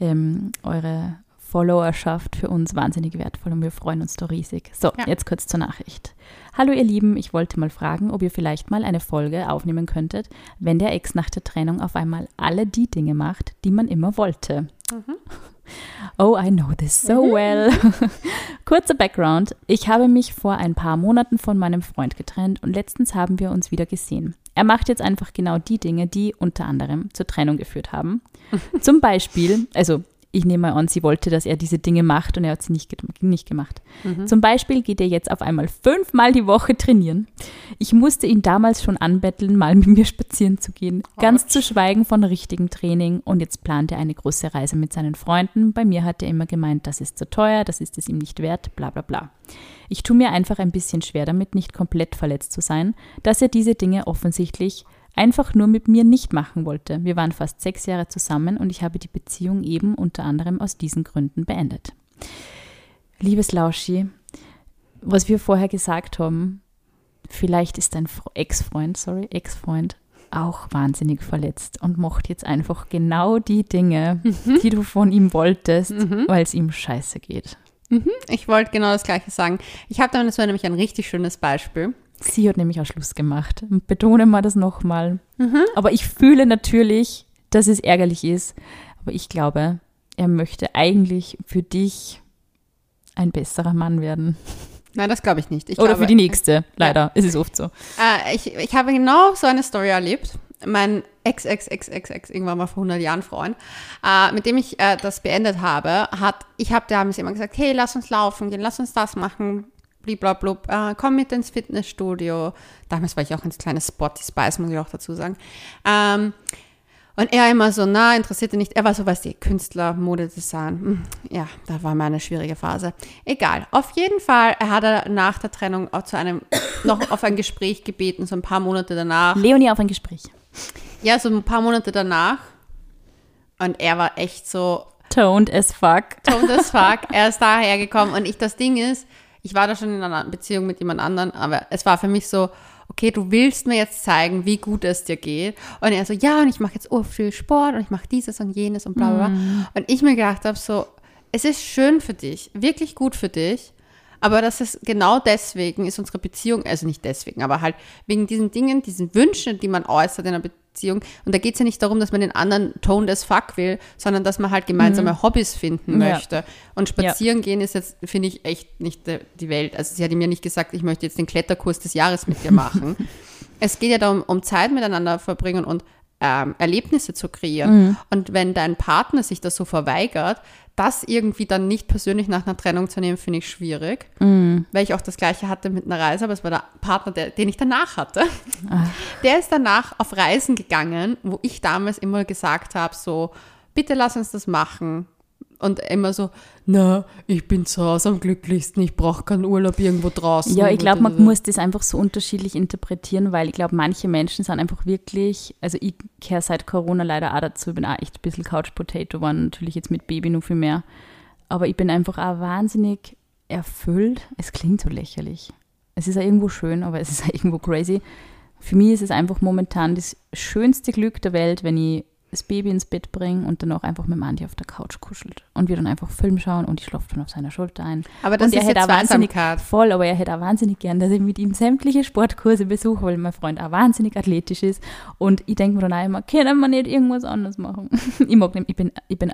ähm, eure Followerschaft für uns wahnsinnig wertvoll und wir freuen uns da riesig. So, ja. jetzt kurz zur Nachricht. Hallo ihr Lieben, ich wollte mal fragen, ob ihr vielleicht mal eine Folge aufnehmen könntet, wenn der Ex nach der Trennung auf einmal alle die Dinge macht, die man immer wollte. Mhm. Oh, I know this so well. [laughs] Kurzer Background. Ich habe mich vor ein paar Monaten von meinem Freund getrennt und letztens haben wir uns wieder gesehen. Er macht jetzt einfach genau die Dinge, die unter anderem zur Trennung geführt haben. [laughs] Zum Beispiel, also ich nehme mal an, sie wollte, dass er diese Dinge macht und er hat sie nicht, nicht gemacht. Mhm. Zum Beispiel geht er jetzt auf einmal fünfmal die Woche trainieren. Ich musste ihn damals schon anbetteln, mal mit mir spazieren zu gehen. Ganz zu schweigen von richtigem Training. Und jetzt plant er eine große Reise mit seinen Freunden. Bei mir hat er immer gemeint, das ist zu teuer, das ist es ihm nicht wert, bla bla bla. Ich tue mir einfach ein bisschen schwer damit, nicht komplett verletzt zu sein, dass er diese Dinge offensichtlich einfach nur mit mir nicht machen wollte. Wir waren fast sechs Jahre zusammen und ich habe die Beziehung eben unter anderem aus diesen Gründen beendet. Liebes Lauschi, was wir vorher gesagt haben, vielleicht ist dein Ex-Freund, sorry, Ex-Freund auch wahnsinnig verletzt und macht jetzt einfach genau die Dinge, mhm. die du von ihm wolltest, mhm. weil es ihm scheiße geht. Mhm. Ich wollte genau das Gleiche sagen. Ich habe da nämlich ein richtig schönes Beispiel. Sie hat nämlich auch Schluss gemacht. Betone mal das nochmal. Mhm. Aber ich fühle natürlich, dass es ärgerlich ist. Aber ich glaube, er möchte eigentlich für dich ein besserer Mann werden. Nein, das glaube ich nicht. Ich Oder glaube, für die nächste, leider. Ja. Es ist oft so. Äh, ich, ich habe genau so eine Story erlebt. Mein Ex-Ex-Ex-Ex-Ex, irgendwann mal vor 100 Jahren Freund, äh, mit dem ich äh, das beendet habe, hat, ich habe damals immer gesagt, hey, lass uns laufen gehen, lass uns das machen, bliblablub, äh, komm mit ins Fitnessstudio. Damals war ich auch ins kleine Spotty Spice, muss ich auch dazu sagen. Ähm, und er immer so, na, interessierte nicht. Er war so, weißt du, Künstler, Modedesign. Hm, ja, da war meine schwierige Phase. Egal. Auf jeden Fall, er hat nach der Trennung auch zu einem, [coughs] noch auf ein Gespräch gebeten, so ein paar Monate danach. Leonie auf ein Gespräch. Ja, so ein paar Monate danach. Und er war echt so. Toned as fuck. Toned as fuck. [laughs] Er ist daher gekommen. Und ich, das Ding ist, ich war da schon in einer Beziehung mit jemand anderem, aber es war für mich so, okay, du willst mir jetzt zeigen, wie gut es dir geht. Und er so, ja, und ich mache jetzt oh viel Sport und ich mache dieses und jenes und bla bla. Mm. Und ich mir gedacht habe, so, es ist schön für dich, wirklich gut für dich. Aber das ist genau deswegen ist unsere Beziehung, also nicht deswegen, aber halt wegen diesen Dingen, diesen Wünschen, die man äußert in einer Beziehung, Beziehung. Und da geht es ja nicht darum, dass man den anderen toned as fuck will, sondern dass man halt gemeinsame Hobbys finden Ja. möchte. Und spazieren gehen ist jetzt, finde ich, echt nicht die Welt. Also sie hat mir nicht gesagt, ich möchte jetzt den Kletterkurs des Jahres mit dir machen. [laughs] es geht ja darum, um Zeit miteinander verbringen und ähm, Erlebnisse zu kreieren. Und wenn dein Partner sich das so verweigert, das irgendwie dann nicht persönlich nach einer Trennung zu nehmen, finde ich schwierig. Weil ich auch das Gleiche hatte mit einer Reise, aber es war der Partner, der, den ich danach hatte. [laughs] Der ist danach auf Reisen gegangen, wo ich damals immer gesagt habe, so, bitte lass uns das machen. Und immer so, na, ich bin zu Hause am glücklichsten, ich brauche keinen Urlaub irgendwo draußen. Ja, ich glaube, man muss das einfach so unterschiedlich interpretieren, weil ich glaube, manche Menschen sind einfach wirklich, also ich kehre seit Corona leider auch dazu, ich bin auch echt ein bisschen Couch Potato geworden, natürlich jetzt mit Baby noch viel mehr. Aber ich bin einfach auch wahnsinnig erfüllt. Es klingt so lächerlich. Es ist ja irgendwo schön, aber es ist auch [laughs] irgendwo crazy. Für mich ist es einfach momentan das schönste Glück der Welt, wenn ich das Baby ins Bett bringe und dann auch einfach mit dem Andi auf der Couch kuschelt. Und wir dann einfach Film schauen und ich schlafe dann auf seiner Schulter ein. Aber das und er ist hätte jetzt wahnsinnig Zweisamkeit. voll, aber er hätte auch wahnsinnig gern, dass ich mit ihm sämtliche Sportkurse besuche, weil mein Freund auch wahnsinnig athletisch ist. Und ich denke mir dann auch immer, können wir nicht irgendwas anderes machen? [laughs] ich mag nicht, ich bin, ich bin,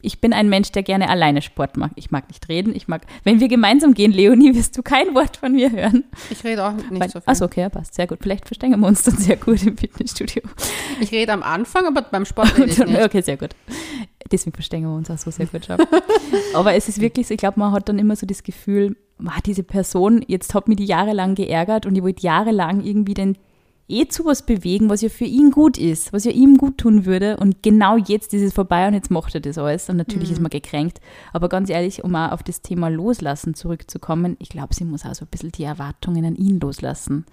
ich, bin ein Mensch, der gerne alleine Sport macht. Ich mag nicht reden. Ich mag, wenn wir gemeinsam gehen, Leonie, wirst du kein Wort von mir hören. Ich rede auch nicht Weil, so viel. achso, okay, passt. Sehr gut. Vielleicht verstehen wir uns dann sehr gut im Fitnessstudio. Ich rede am Anfang, aber beim Sport rede ich nicht. okay, sehr gut. Deswegen verstehen wir uns auch so sehr gut. [laughs] Aber es ist wirklich so, ich glaube, man hat dann immer so das Gefühl, wow, diese Person, jetzt hat mich die jahrelang geärgert und ich wollte jahrelang irgendwie den eh zu was bewegen, was ja für ihn gut ist, was ja ihm gut tun würde. Und genau jetzt ist es vorbei und jetzt macht er das alles. Und natürlich ist man gekränkt. Aber ganz ehrlich, um auch auf das Thema Loslassen zurückzukommen, ich glaube, sie muss auch so ein bisschen die Erwartungen an ihn loslassen.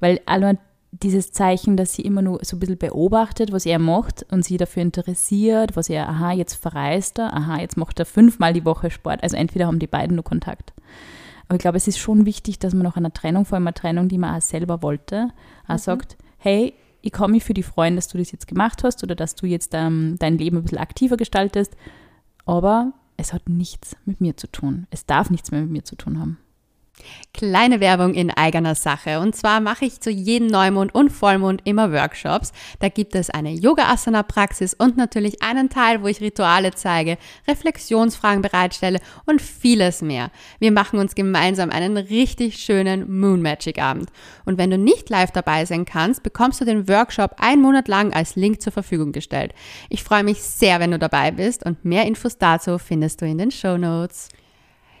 Weil allein dieses Zeichen, dass sie immer nur so ein bisschen beobachtet, was er macht und sie dafür interessiert, was er, aha, jetzt verreist er, aha, jetzt macht er fünfmal die Woche Sport. Also entweder haben die beiden nur Kontakt. Aber ich glaube, es ist schon wichtig, dass man nach einer Trennung, vor allem einer Trennung, die man auch selber wollte, auch sagt, hey, ich kann mich für dich freuen, dass du das jetzt gemacht hast oder dass du jetzt ähm, dein Leben ein bisschen aktiver gestaltest, aber es hat nichts mit mir zu tun. Es darf nichts mehr mit mir zu tun haben. Kleine Werbung in eigener Sache. Und zwar mache ich zu jedem Neumond und Vollmond immer Workshops. Da gibt es eine Yoga-Asana-Praxis und natürlich einen Teil, wo ich Rituale zeige, Reflexionsfragen bereitstelle und vieles mehr. Wir machen uns gemeinsam einen richtig schönen Moon Magic Abend. Und wenn du nicht live dabei sein kannst, bekommst du den Workshop einen Monat lang als Link zur Verfügung gestellt. Ich freue mich sehr, wenn du dabei bist und mehr Infos dazu findest du in den Show Notes.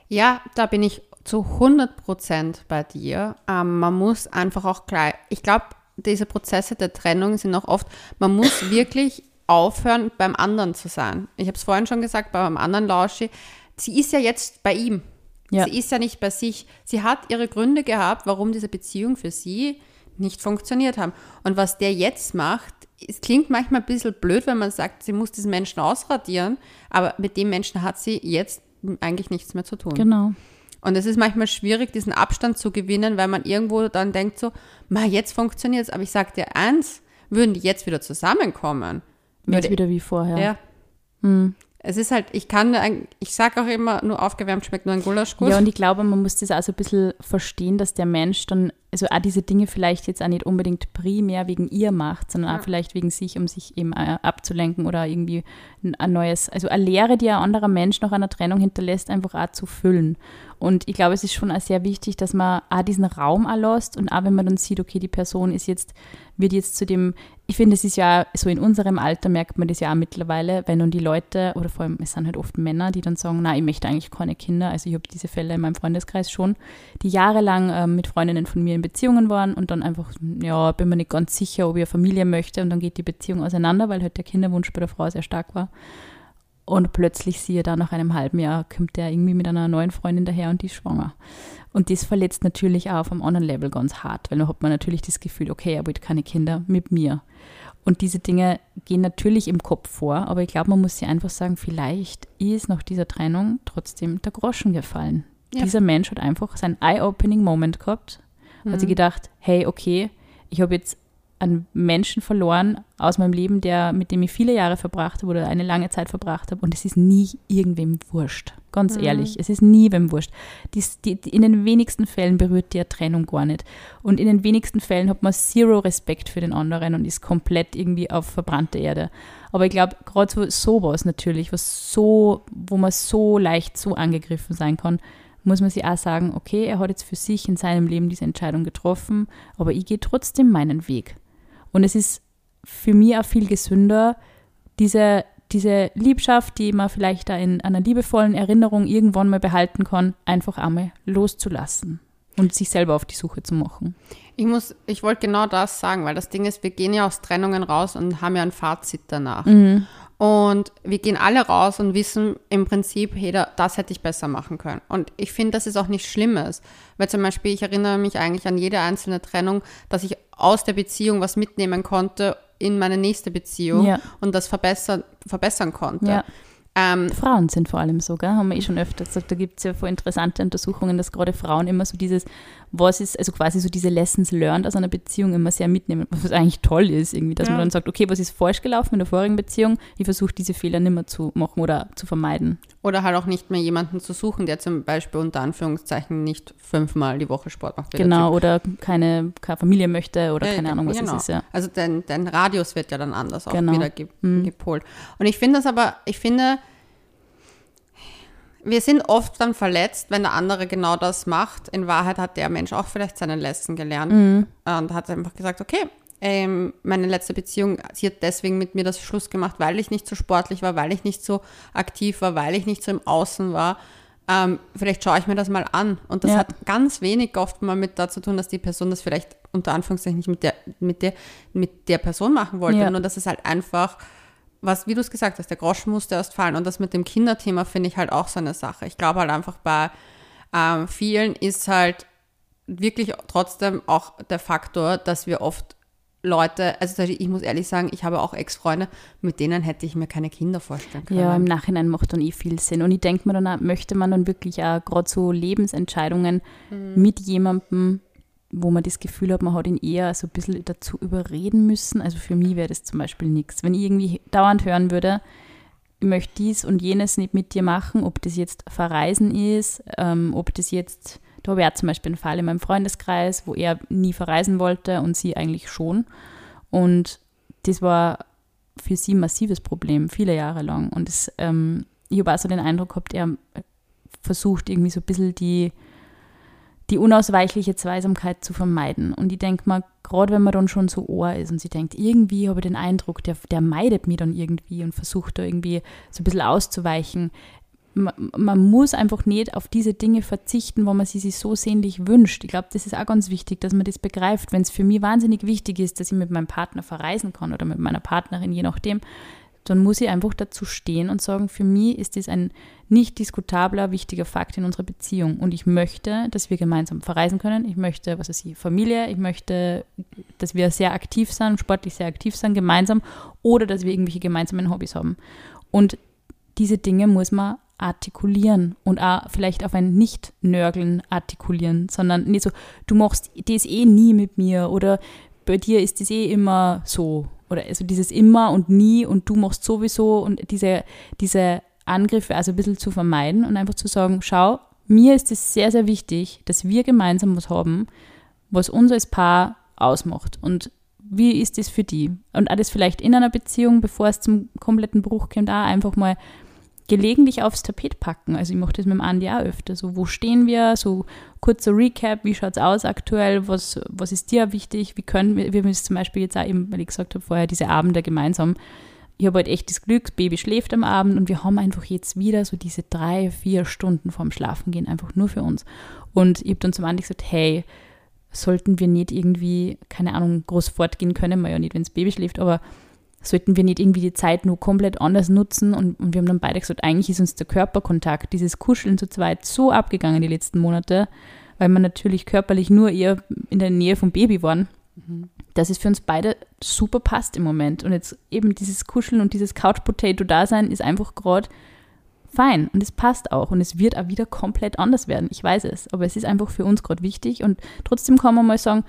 Ja, da bin ich zu 100% bei dir. Ähm, man muss einfach auch gleich, ich glaube, diese Prozesse der Trennung sind auch oft, man muss [coughs] wirklich aufhören, beim anderen zu sein. Ich habe es vorhin schon gesagt, beim anderen Lauschi, sie ist ja jetzt bei ihm. Ja. Sie ist ja nicht bei sich. Sie hat ihre Gründe gehabt, warum diese Beziehung für sie nicht funktioniert haben. Und was der jetzt macht, es klingt manchmal ein bisschen blöd, wenn man sagt, sie muss diesen Menschen ausradieren, aber mit dem Menschen hat sie jetzt eigentlich nichts mehr zu tun. Genau. Und es ist manchmal schwierig, diesen Abstand zu gewinnen, weil man irgendwo dann denkt so, ma, jetzt funktioniert es. Aber ich sage dir eins, würden die jetzt wieder zusammenkommen, Jetzt würde, wieder wie vorher. ja. Es ist halt, ich kann, ich sage auch immer, nur aufgewärmt schmeckt nur ein Gulaschkuss. Ja, und ich glaube, man muss das auch so ein bisschen verstehen, dass der Mensch dann, also auch diese Dinge vielleicht jetzt auch nicht unbedingt primär wegen ihr macht, sondern auch vielleicht wegen sich, um sich eben äh, abzulenken oder irgendwie ein, ein neues, also eine Lehre, die ein anderer Mensch nach einer Trennung hinterlässt, einfach auch zu füllen. Und ich glaube, es ist schon sehr wichtig, dass man auch diesen Raum erlässt und auch wenn man dann sieht, okay, die Person ist jetzt, wird jetzt zu dem, ich finde, es ist ja so in unserem Alter merkt man das ja auch mittlerweile, wenn nun die Leute, oder vor allem, es sind halt oft Männer, die dann sagen, na, ich möchte eigentlich keine Kinder. Also ich habe diese Fälle in meinem Freundeskreis schon, die jahrelang ähm, mit Freundinnen von mir in Beziehungen waren und dann einfach, ja, bin mir nicht ganz sicher, ob ich eine Familie möchte und dann geht die Beziehung auseinander, weil halt der Kinderwunsch bei der Frau sehr stark war. Und plötzlich siehe da nach einem halben Jahr kommt der irgendwie mit einer neuen Freundin daher und die ist schwanger. Und das verletzt natürlich auch auf einem anderen Level ganz hart, weil dann hat man natürlich das Gefühl, okay, er will keine Kinder mit mir. Und diese Dinge gehen natürlich im Kopf vor, aber ich glaube, man muss sich einfach sagen, vielleicht ist nach dieser Trennung trotzdem der Groschen gefallen. Ja. Dieser Mensch hat einfach seinen Eye-Opening Moment gehabt, hat sich gedacht, hey, okay, ich habe jetzt einen Menschen verloren aus meinem Leben, der, mit dem ich viele Jahre verbracht habe oder eine lange Zeit verbracht habe und es ist nie irgendwem wurscht. Ganz ehrlich. Es ist nie wem wurscht. Dies, die, die, in den wenigsten Fällen berührt die Trennung gar nicht. Und in den wenigsten Fällen hat man zero Respekt für den anderen und ist komplett irgendwie auf verbrannte Erde. Aber ich glaube, gerade so sowas natürlich, was so, wo man so leicht so angegriffen sein kann, muss man sich auch sagen, okay, er hat jetzt für sich in seinem Leben diese Entscheidung getroffen, aber ich gehe trotzdem meinen Weg. Und es ist für mich auch viel gesünder, diese, diese Liebschaft, die man vielleicht da in einer liebevollen Erinnerung irgendwann mal behalten kann, einfach einmal loszulassen und sich selber auf die Suche zu machen. Ich muss, ich wollte genau das sagen, weil das Ding ist, wir gehen ja aus Trennungen raus und haben ja ein Fazit danach. Mhm. Und wir gehen alle raus und wissen im Prinzip, hey, das hätte ich besser machen können. Und ich finde, das ist auch nichts Schlimmes. Weil zum Beispiel, ich erinnere mich eigentlich an jede einzelne Trennung, dass ich aus der Beziehung was mitnehmen konnte in meine nächste Beziehung Ja. und das verbessern, verbessern konnte. Ja. Ähm, Frauen sind vor allem so, gell? haben wir eh schon öfter gesagt, da gibt es ja voll interessante Untersuchungen, dass gerade Frauen immer so dieses, was ist, also quasi so diese Lessons learned aus einer Beziehung immer sehr mitnehmen, was eigentlich toll ist, irgendwie, dass Ja. man dann sagt, okay, was ist falsch gelaufen in der vorigen Beziehung, ich versuche diese Fehler nicht mehr zu machen oder zu vermeiden. oder halt auch nicht mehr jemanden zu suchen, der zum Beispiel unter Anführungszeichen nicht fünfmal die Woche Sport macht. Genau, oder keine, keine Familie möchte oder Äh, keine Ahnung, was genau. es ist, ja. Also dein, dein Radius wird ja dann anders auch Genau. wieder ge Mhm. gepolt. Und ich finde das aber, ich finde, wir sind oft dann verletzt, wenn der andere genau das macht. In Wahrheit hat der Mensch auch vielleicht seinen Lesson gelernt Mhm. und hat einfach gesagt, okay, ähm, meine letzte Beziehung, sie hat deswegen mit mir das Schluss gemacht, weil ich nicht so sportlich war, weil ich nicht so aktiv war, weil ich nicht so im Außen war. Ähm, vielleicht schaue ich mir das mal an. Und das Ja. hat ganz wenig oft mal mit dazu tun, dass die Person das vielleicht unter Anführungszeichen nicht mit der, mit der, mit der Person machen wollte. Ja. Nur dass es halt einfach, was, wie du es gesagt hast, der Groschen musste erst fallen. Und das mit dem Kinderthema finde ich halt auch so eine Sache. Ich glaube halt einfach bei ähm, vielen ist halt wirklich trotzdem auch der Faktor, dass wir oft Leute, also ich muss ehrlich sagen, ich habe auch Ex-Freunde, mit denen hätte ich mir keine Kinder vorstellen können. Ja, im Nachhinein macht dann eh viel Sinn. Und ich denke mir dann auch, möchte man dann wirklich auch gerade so Lebensentscheidungen Mhm. mit jemandem, wo man das Gefühl hat, man hat ihn eher so ein bisschen dazu überreden müssen. Also für mich wäre das zum Beispiel nichts. Wenn ich irgendwie dauernd hören würde, ich möchte dies und jenes nicht mit dir machen, ob das jetzt Verreisen ist, ähm, ob das jetzt, da wäre zum Beispiel ein Fall in meinem Freundeskreis, wo er nie verreisen wollte und sie eigentlich schon. Und das war für sie ein massives Problem, viele Jahre lang. Und es, ähm, ich habe auch so den Eindruck gehabt, er versucht irgendwie so ein bisschen die, die unausweichliche Zweisamkeit zu vermeiden. Und ich denke mal, gerade wenn man dann schon so ohr ist und sie denkt, irgendwie habe ich den Eindruck, der, der meidet mich dann irgendwie und versucht da irgendwie so ein bisschen auszuweichen. Man, man muss einfach nicht auf diese Dinge verzichten, wo man sie sich so sehnlich wünscht. Ich glaube, das ist auch ganz wichtig, dass man das begreift. Wenn es für mich wahnsinnig wichtig ist, dass ich mit meinem Partner verreisen kann oder mit meiner Partnerin, je nachdem, dann muss ich einfach dazu stehen und sagen, für mich ist das ein nicht diskutabler, wichtiger Fakt in unserer Beziehung. Und ich möchte, dass wir gemeinsam verreisen können. Ich möchte, was weiß ich, Familie. Ich möchte, dass wir sehr aktiv sind, sportlich sehr aktiv sind, gemeinsam. Oder dass wir irgendwelche gemeinsamen Hobbys haben. Und diese Dinge muss man artikulieren und auch vielleicht auf ein Nicht-Nörgeln artikulieren, sondern nicht so, du machst das eh nie mit mir oder bei dir ist das eh immer so oder also dieses immer und nie und du machst sowieso und diese, diese Angriffe also ein bisschen zu vermeiden und einfach zu sagen, schau, mir ist es sehr, sehr wichtig, dass wir gemeinsam was haben, was uns als Paar ausmacht und wie ist das für die? Und alles vielleicht in einer Beziehung, bevor es zum kompletten Bruch kommt, auch einfach mal gelegentlich aufs Tapet packen. Also ich mache das mit dem Andi auch öfter. So, wo stehen wir? So kurzer Recap, wie schaut es aus aktuell? Was, was ist dir wichtig? Wie können wir, wir es zum Beispiel jetzt auch eben, weil ich gesagt habe, vorher diese Abende gemeinsam. Ich habe halt echt das Glück, das Baby schläft am Abend und wir haben einfach jetzt wieder so diese drei, vier Stunden vorm Schlafengehen einfach nur für uns. Und ich habe dann zum Andi gesagt, hey, sollten wir nicht irgendwie, keine Ahnung, groß fortgehen können, wir ja nicht, wenn das Baby schläft, aber sollten wir nicht irgendwie die Zeit nur komplett anders nutzen? Und, und wir haben dann beide gesagt, eigentlich ist uns der Körperkontakt, dieses Kuscheln zu zweit so abgegangen die letzten Monate, weil wir natürlich körperlich nur eher in der Nähe vom Baby waren, dass es für uns beide super passt im Moment. Und jetzt eben dieses Kuscheln und dieses Couch-Potato-Dasein ist einfach gerade fein und es passt auch und es wird auch wieder komplett anders werden. Ich weiß es, aber es ist einfach für uns gerade wichtig und trotzdem kann man mal sagen,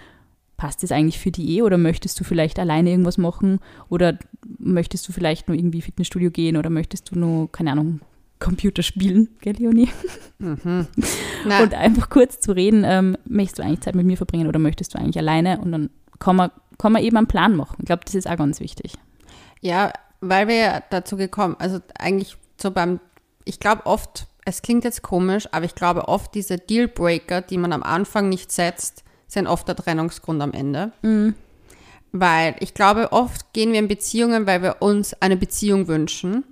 passt das eigentlich für die eh oder möchtest du vielleicht alleine irgendwas machen oder möchtest du vielleicht nur irgendwie Fitnessstudio gehen oder möchtest du nur, keine Ahnung, Computerspielen, gell, Leonie? Mhm. [laughs] Und einfach kurz zu reden, ähm, möchtest du eigentlich Zeit mit mir verbringen oder möchtest du eigentlich alleine? Und dann kann man, kann man eben einen Plan machen. Ich glaube, das ist auch ganz wichtig. Ja, weil wir ja dazu gekommen, also eigentlich so beim, ich glaube oft, es klingt jetzt komisch, aber ich glaube oft diese Dealbreaker, die man am Anfang nicht setzt, sind oft der Trennungsgrund am Ende. Weil ich glaube, oft gehen wir in Beziehungen, weil wir uns eine Beziehung wünschen,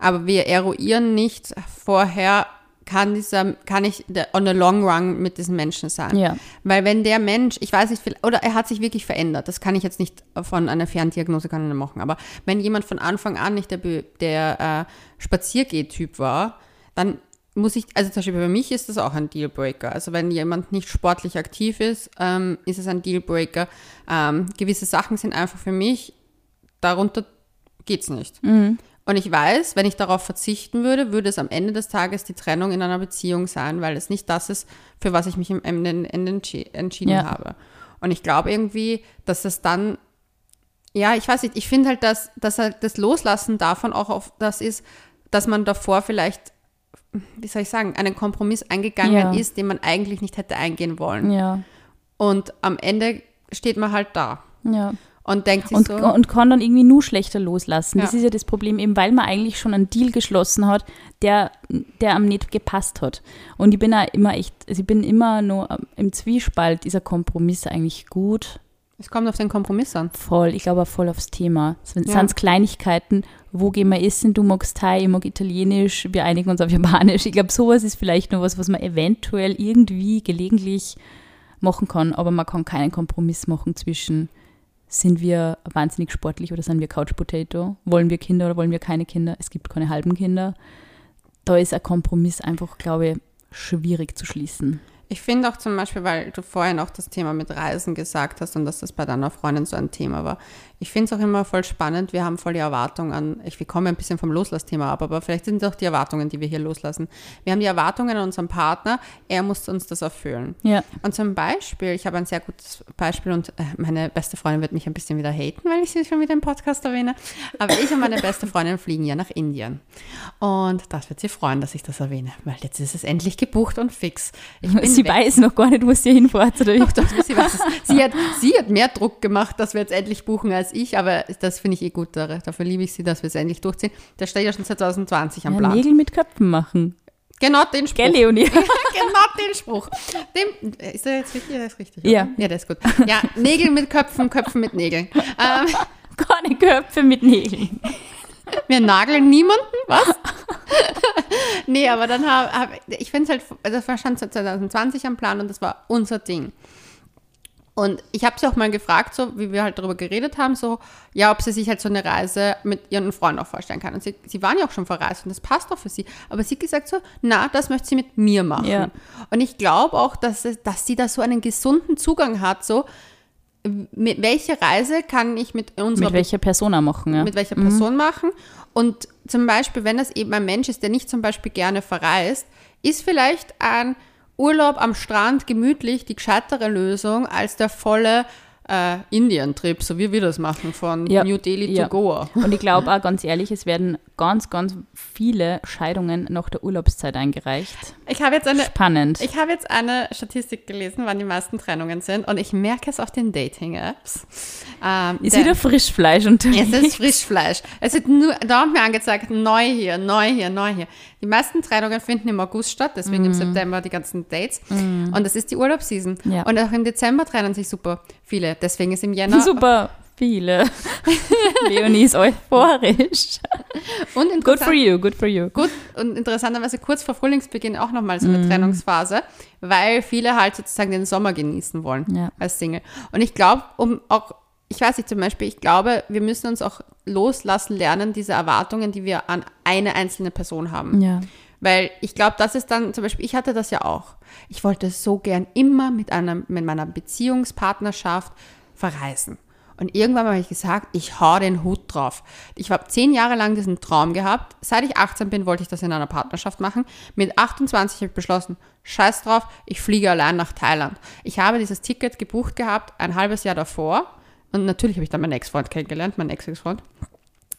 aber wir eruieren nicht vorher, kann dieser, kann ich on the long run mit diesem Menschen sein. Ja. Weil wenn der Mensch, ich weiß nicht, viel- oder er hat sich wirklich verändert, das kann ich jetzt nicht von einer Ferndiagnose kann machen, aber wenn jemand von Anfang an nicht der, der äh, Spaziergeh-Typ war, dann muss ich, also zum Beispiel bei mich ist das auch ein Dealbreaker. Also wenn jemand nicht sportlich aktiv ist, ähm, ist es ein Dealbreaker. Ähm, gewisse Sachen sind einfach für mich, darunter geht's nicht. Und ich weiß, wenn ich darauf verzichten würde, würde es am Ende des Tages die Trennung in einer Beziehung sein, weil es nicht das ist, für was ich mich im Ende, Ende entschi- entschieden Ja. habe. Und ich glaube irgendwie, dass es dann, ja, ich weiß nicht, ich finde halt, dass, dass halt das Loslassen davon auch auf das ist, dass man davor vielleicht, wie soll ich sagen, einen Kompromiss eingegangen Ja. ist, den man eigentlich nicht hätte eingehen wollen. Ja. Und am Ende steht man halt da Ja. und denkt sich Und, so, und kann dann irgendwie nur schlechter loslassen. Das Ja. ist ja das Problem, eben weil man eigentlich schon einen Deal geschlossen hat, der, der am nicht gepasst hat. Und ich bin auch immer echt, also ich bin immer nur im Zwiespalt, dieser Kompromiss eigentlich gut, es kommt auf den Kompromiss an. voll, ich glaube auch voll aufs Thema. Es sind Ja. es Kleinigkeiten, wo gehen wir essen, du magst Thai, ich mag Italienisch, wir einigen uns auf Japanisch. Ich glaube, sowas ist vielleicht noch was, was man eventuell irgendwie gelegentlich machen kann, aber man kann keinen Kompromiss machen zwischen sind wir wahnsinnig sportlich oder sind wir Couch Potato? Wollen wir Kinder oder wollen wir keine Kinder? Es gibt keine halben Kinder. Da ist ein Kompromiss einfach, glaube ich, schwierig zu schließen. Ich finde auch zum Beispiel, weil du vorhin auch das Thema mit Reisen gesagt hast und dass das bei deiner Freundin so ein Thema war. Ich finde es auch immer voll spannend. Wir haben voll die Erwartung an, ich, wir kommen ein bisschen vom Loslassthema ab, aber vielleicht sind es auch die Erwartungen, die wir hier loslassen. Wir haben die Erwartungen an unseren Partner, er muss uns das erfüllen. Ja. Und zum Beispiel, ich habe ein sehr gutes Beispiel und äh, meine beste Freundin wird mich ein bisschen wieder haten, weil ich sie schon wieder im Podcast erwähne. Aber ich und meine beste Freundin fliegen ja nach Indien. Und das wird sie freuen, dass ich das erwähne, weil jetzt ist es endlich gebucht und fix. Ich bin [laughs] Sie weg. weiß noch gar nicht, wo sie hinfährt. Oder wie? Doch, doch, sie, weiß es. sie, hat, sie hat mehr Druck gemacht, dass wir jetzt endlich buchen als ich, aber das finde ich eh gut. da- Dafür liebe ich sie, dass wir es endlich durchziehen. Der steht ja schon 2020 am Ja, Plan. Nägel mit Köpfen machen. Genau den Spruch. Gell, Leonie? [laughs] genau den Spruch. Dem, ist der jetzt richtig? Der ist richtig. Ja. oder? Ja, der ist gut. Ja, Nägel mit Köpfen, Köpfen mit Nägeln. [laughs] Ähm, Keine Köpfe mit Nägeln. Wir nageln niemanden, was? [laughs] nee, aber dann habe hab, ich finde es halt, also das war schon 2020 am Plan und das war unser Ding. Und ich habe sie auch mal gefragt, so wie wir halt darüber geredet haben, so, ja, ob sie sich halt so eine Reise mit ihren Freunden auch vorstellen kann. Und sie, sie waren ja auch schon verreist und das passt doch für sie. Aber sie hat gesagt so, na, das möchte sie mit mir machen. Ja. Und ich glaube auch, dass, dass sie da so einen gesunden Zugang hat, so, welche Reise kann ich mit unserer Mit welcher Persona machen, ja. mit welcher Person machen. Und zum Beispiel, wenn das eben ein Mensch ist, der nicht zum Beispiel gerne verreist, ist vielleicht ein Urlaub am Strand gemütlich die gescheitere Lösung als der volle äh, Indien-Trip, so wie wir das machen, von Ja. New Delhi Ja. to Goa. Und ich glaube auch ganz ehrlich, es werden ganz, ganz viele Scheidungen nach der Urlaubszeit eingereicht. Ich habe jetzt eine, Spannend. ich habe jetzt eine Statistik gelesen, wann die meisten Trennungen sind und ich merke es auf den Dating-Apps. Ähm, ist der- wieder Frischfleisch unterwegs. Es ist Frischfleisch. Es wird nur, da haben wir angezeigt, neu hier, neu hier, neu hier. Die meisten Trennungen finden im August statt, deswegen im September die ganzen Dates. Und das ist die Urlaubsseason. Ja. Und auch im Dezember trennen sich super viele. Deswegen ist im Jänner [laughs] Super viele. [laughs] Leonie ist euphorisch. und Good for you, good for you. gut und interessanterweise kurz vor Frühlingsbeginn auch nochmal so eine Trennungsphase, weil viele halt sozusagen den Sommer genießen wollen Ja. als Single. Und ich glaube, um auch, ich weiß nicht zum Beispiel, ich glaube, wir müssen uns auch loslassen lernen, diese Erwartungen, die wir an eine einzelne Person haben. Ja. Weil ich glaube, das ist dann, zum Beispiel, ich hatte das ja auch. Ich wollte so gern immer mit, einer, mit meiner Beziehungspartnerschaft verreisen. Und irgendwann habe ich gesagt, ich hau den Hut drauf. Ich habe zehn Jahre lang diesen Traum gehabt. Seit ich 18 bin, wollte ich das in einer Partnerschaft machen. Mit 28 habe ich beschlossen, scheiß drauf, ich fliege allein nach Thailand. Ich habe dieses Ticket gebucht gehabt, ein halbes Jahr davor. Und natürlich habe ich dann meinen Ex-Freund kennengelernt, meinen Ex-Ex-Freund.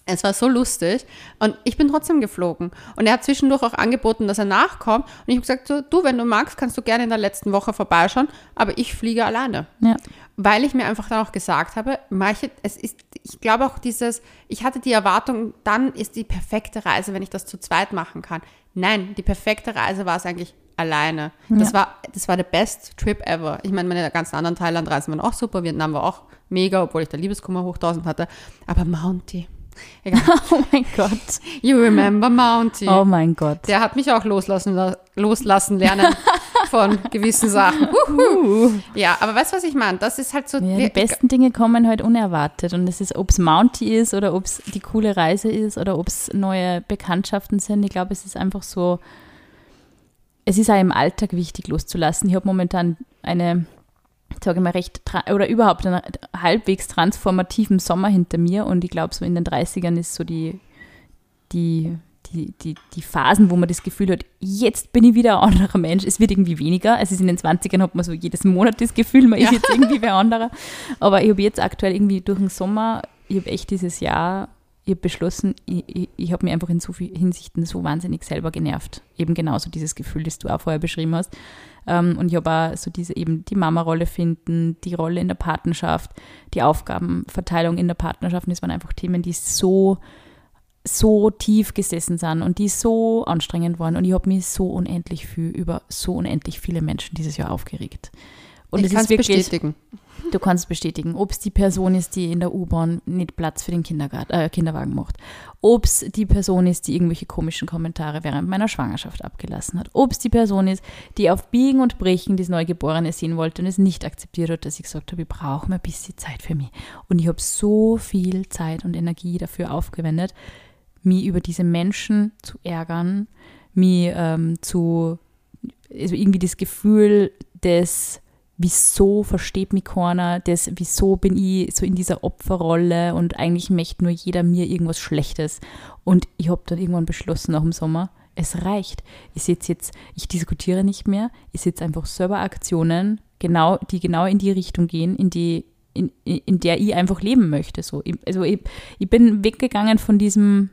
Es war so lustig und ich bin trotzdem geflogen. Und er hat zwischendurch auch angeboten, dass er nachkommt. Und ich habe gesagt, so, du, wenn du magst, kannst du gerne in der letzten Woche vorbeischauen, aber ich fliege alleine. Ja. Weil ich mir einfach dann auch gesagt habe, manche, es ist, ich glaube auch dieses, ich hatte die Erwartung, dann ist die perfekte Reise, wenn ich das zu zweit machen kann. Nein, die perfekte Reise war es eigentlich alleine. Das Ja. war, das war der best Trip ever. Ich meine, meine ganzen anderen Thailand-Reisen waren auch super, Vietnam war auch mega, obwohl ich da Liebeskummer hoch 1000 hatte. Aber Mountie, egal. [laughs] Oh mein Gott. You remember Mountie. Oh mein Gott. Der hat mich auch loslassen, loslassen lernen [laughs] von gewissen Sachen. Uhu. Ja, aber weißt du, was ich meine? Das ist halt so. Ja, die besten Dinge kommen halt unerwartet. Und es ist, ob es Mountie ist oder ob es die coole Reise ist oder ob es neue Bekanntschaften sind. Ich glaube, es ist einfach so, es ist auch im Alltag wichtig loszulassen. Ich habe momentan eine, sage ich mal, recht, oder überhaupt einen halbwegs transformativen Sommer hinter mir. Und ich glaube, so in den 30ern ist so die, die, die, die, die Phasen, wo man das Gefühl hat, jetzt bin ich wieder ein anderer Mensch. Es wird irgendwie weniger. Es ist in den 20ern hat man so jedes Monat das Gefühl, man ist Ja. jetzt irgendwie wer anderer. Aber ich habe jetzt aktuell irgendwie durch den Sommer, ich habe echt dieses Jahr, ich habe beschlossen, ich, ich, ich habe mir einfach in so vielen Hinsichten so wahnsinnig selber genervt. Eben genauso dieses Gefühl, das du auch vorher beschrieben hast. Ähm, und ich habe auch so diese eben die Mama-Rolle finden, die Rolle in der Partnerschaft, die Aufgabenverteilung in der Partnerschaft. Und das waren einfach Themen, die so so tief gesessen sind und die so anstrengend waren. Und ich habe mich so unendlich viel über so unendlich viele Menschen dieses Jahr aufgeregt. Und ich kann es wirklich, bestätigen. du kannst bestätigen, ob es die Person ist, die in der U-Bahn nicht Platz für den Kindergarten, äh, Kinderwagen macht, ob es die Person ist, die irgendwelche komischen Kommentare während meiner Schwangerschaft abgelassen hat, ob es die Person ist, die auf Biegen und Brechen das Neugeborene sehen wollte und es nicht akzeptiert hat, dass ich gesagt habe, ich brauche mal ein bisschen Zeit für mich. Und ich habe so viel Zeit und Energie dafür aufgewendet, mich über diese Menschen zu ärgern, mich ähm, zu, also irgendwie das Gefühl des, wieso versteht mich keiner, das, wieso bin ich so in dieser Opferrolle und eigentlich möchte nur jeder mir irgendwas Schlechtes. Und ich habe dann irgendwann beschlossen nach dem Sommer, es reicht. Ich sitze jetzt, ich diskutiere nicht mehr, ich setze einfach selber Aktionen, genau, die genau in die Richtung gehen, in die in, in der ich einfach leben möchte. So. Ich, also ich, ich bin weggegangen von diesem,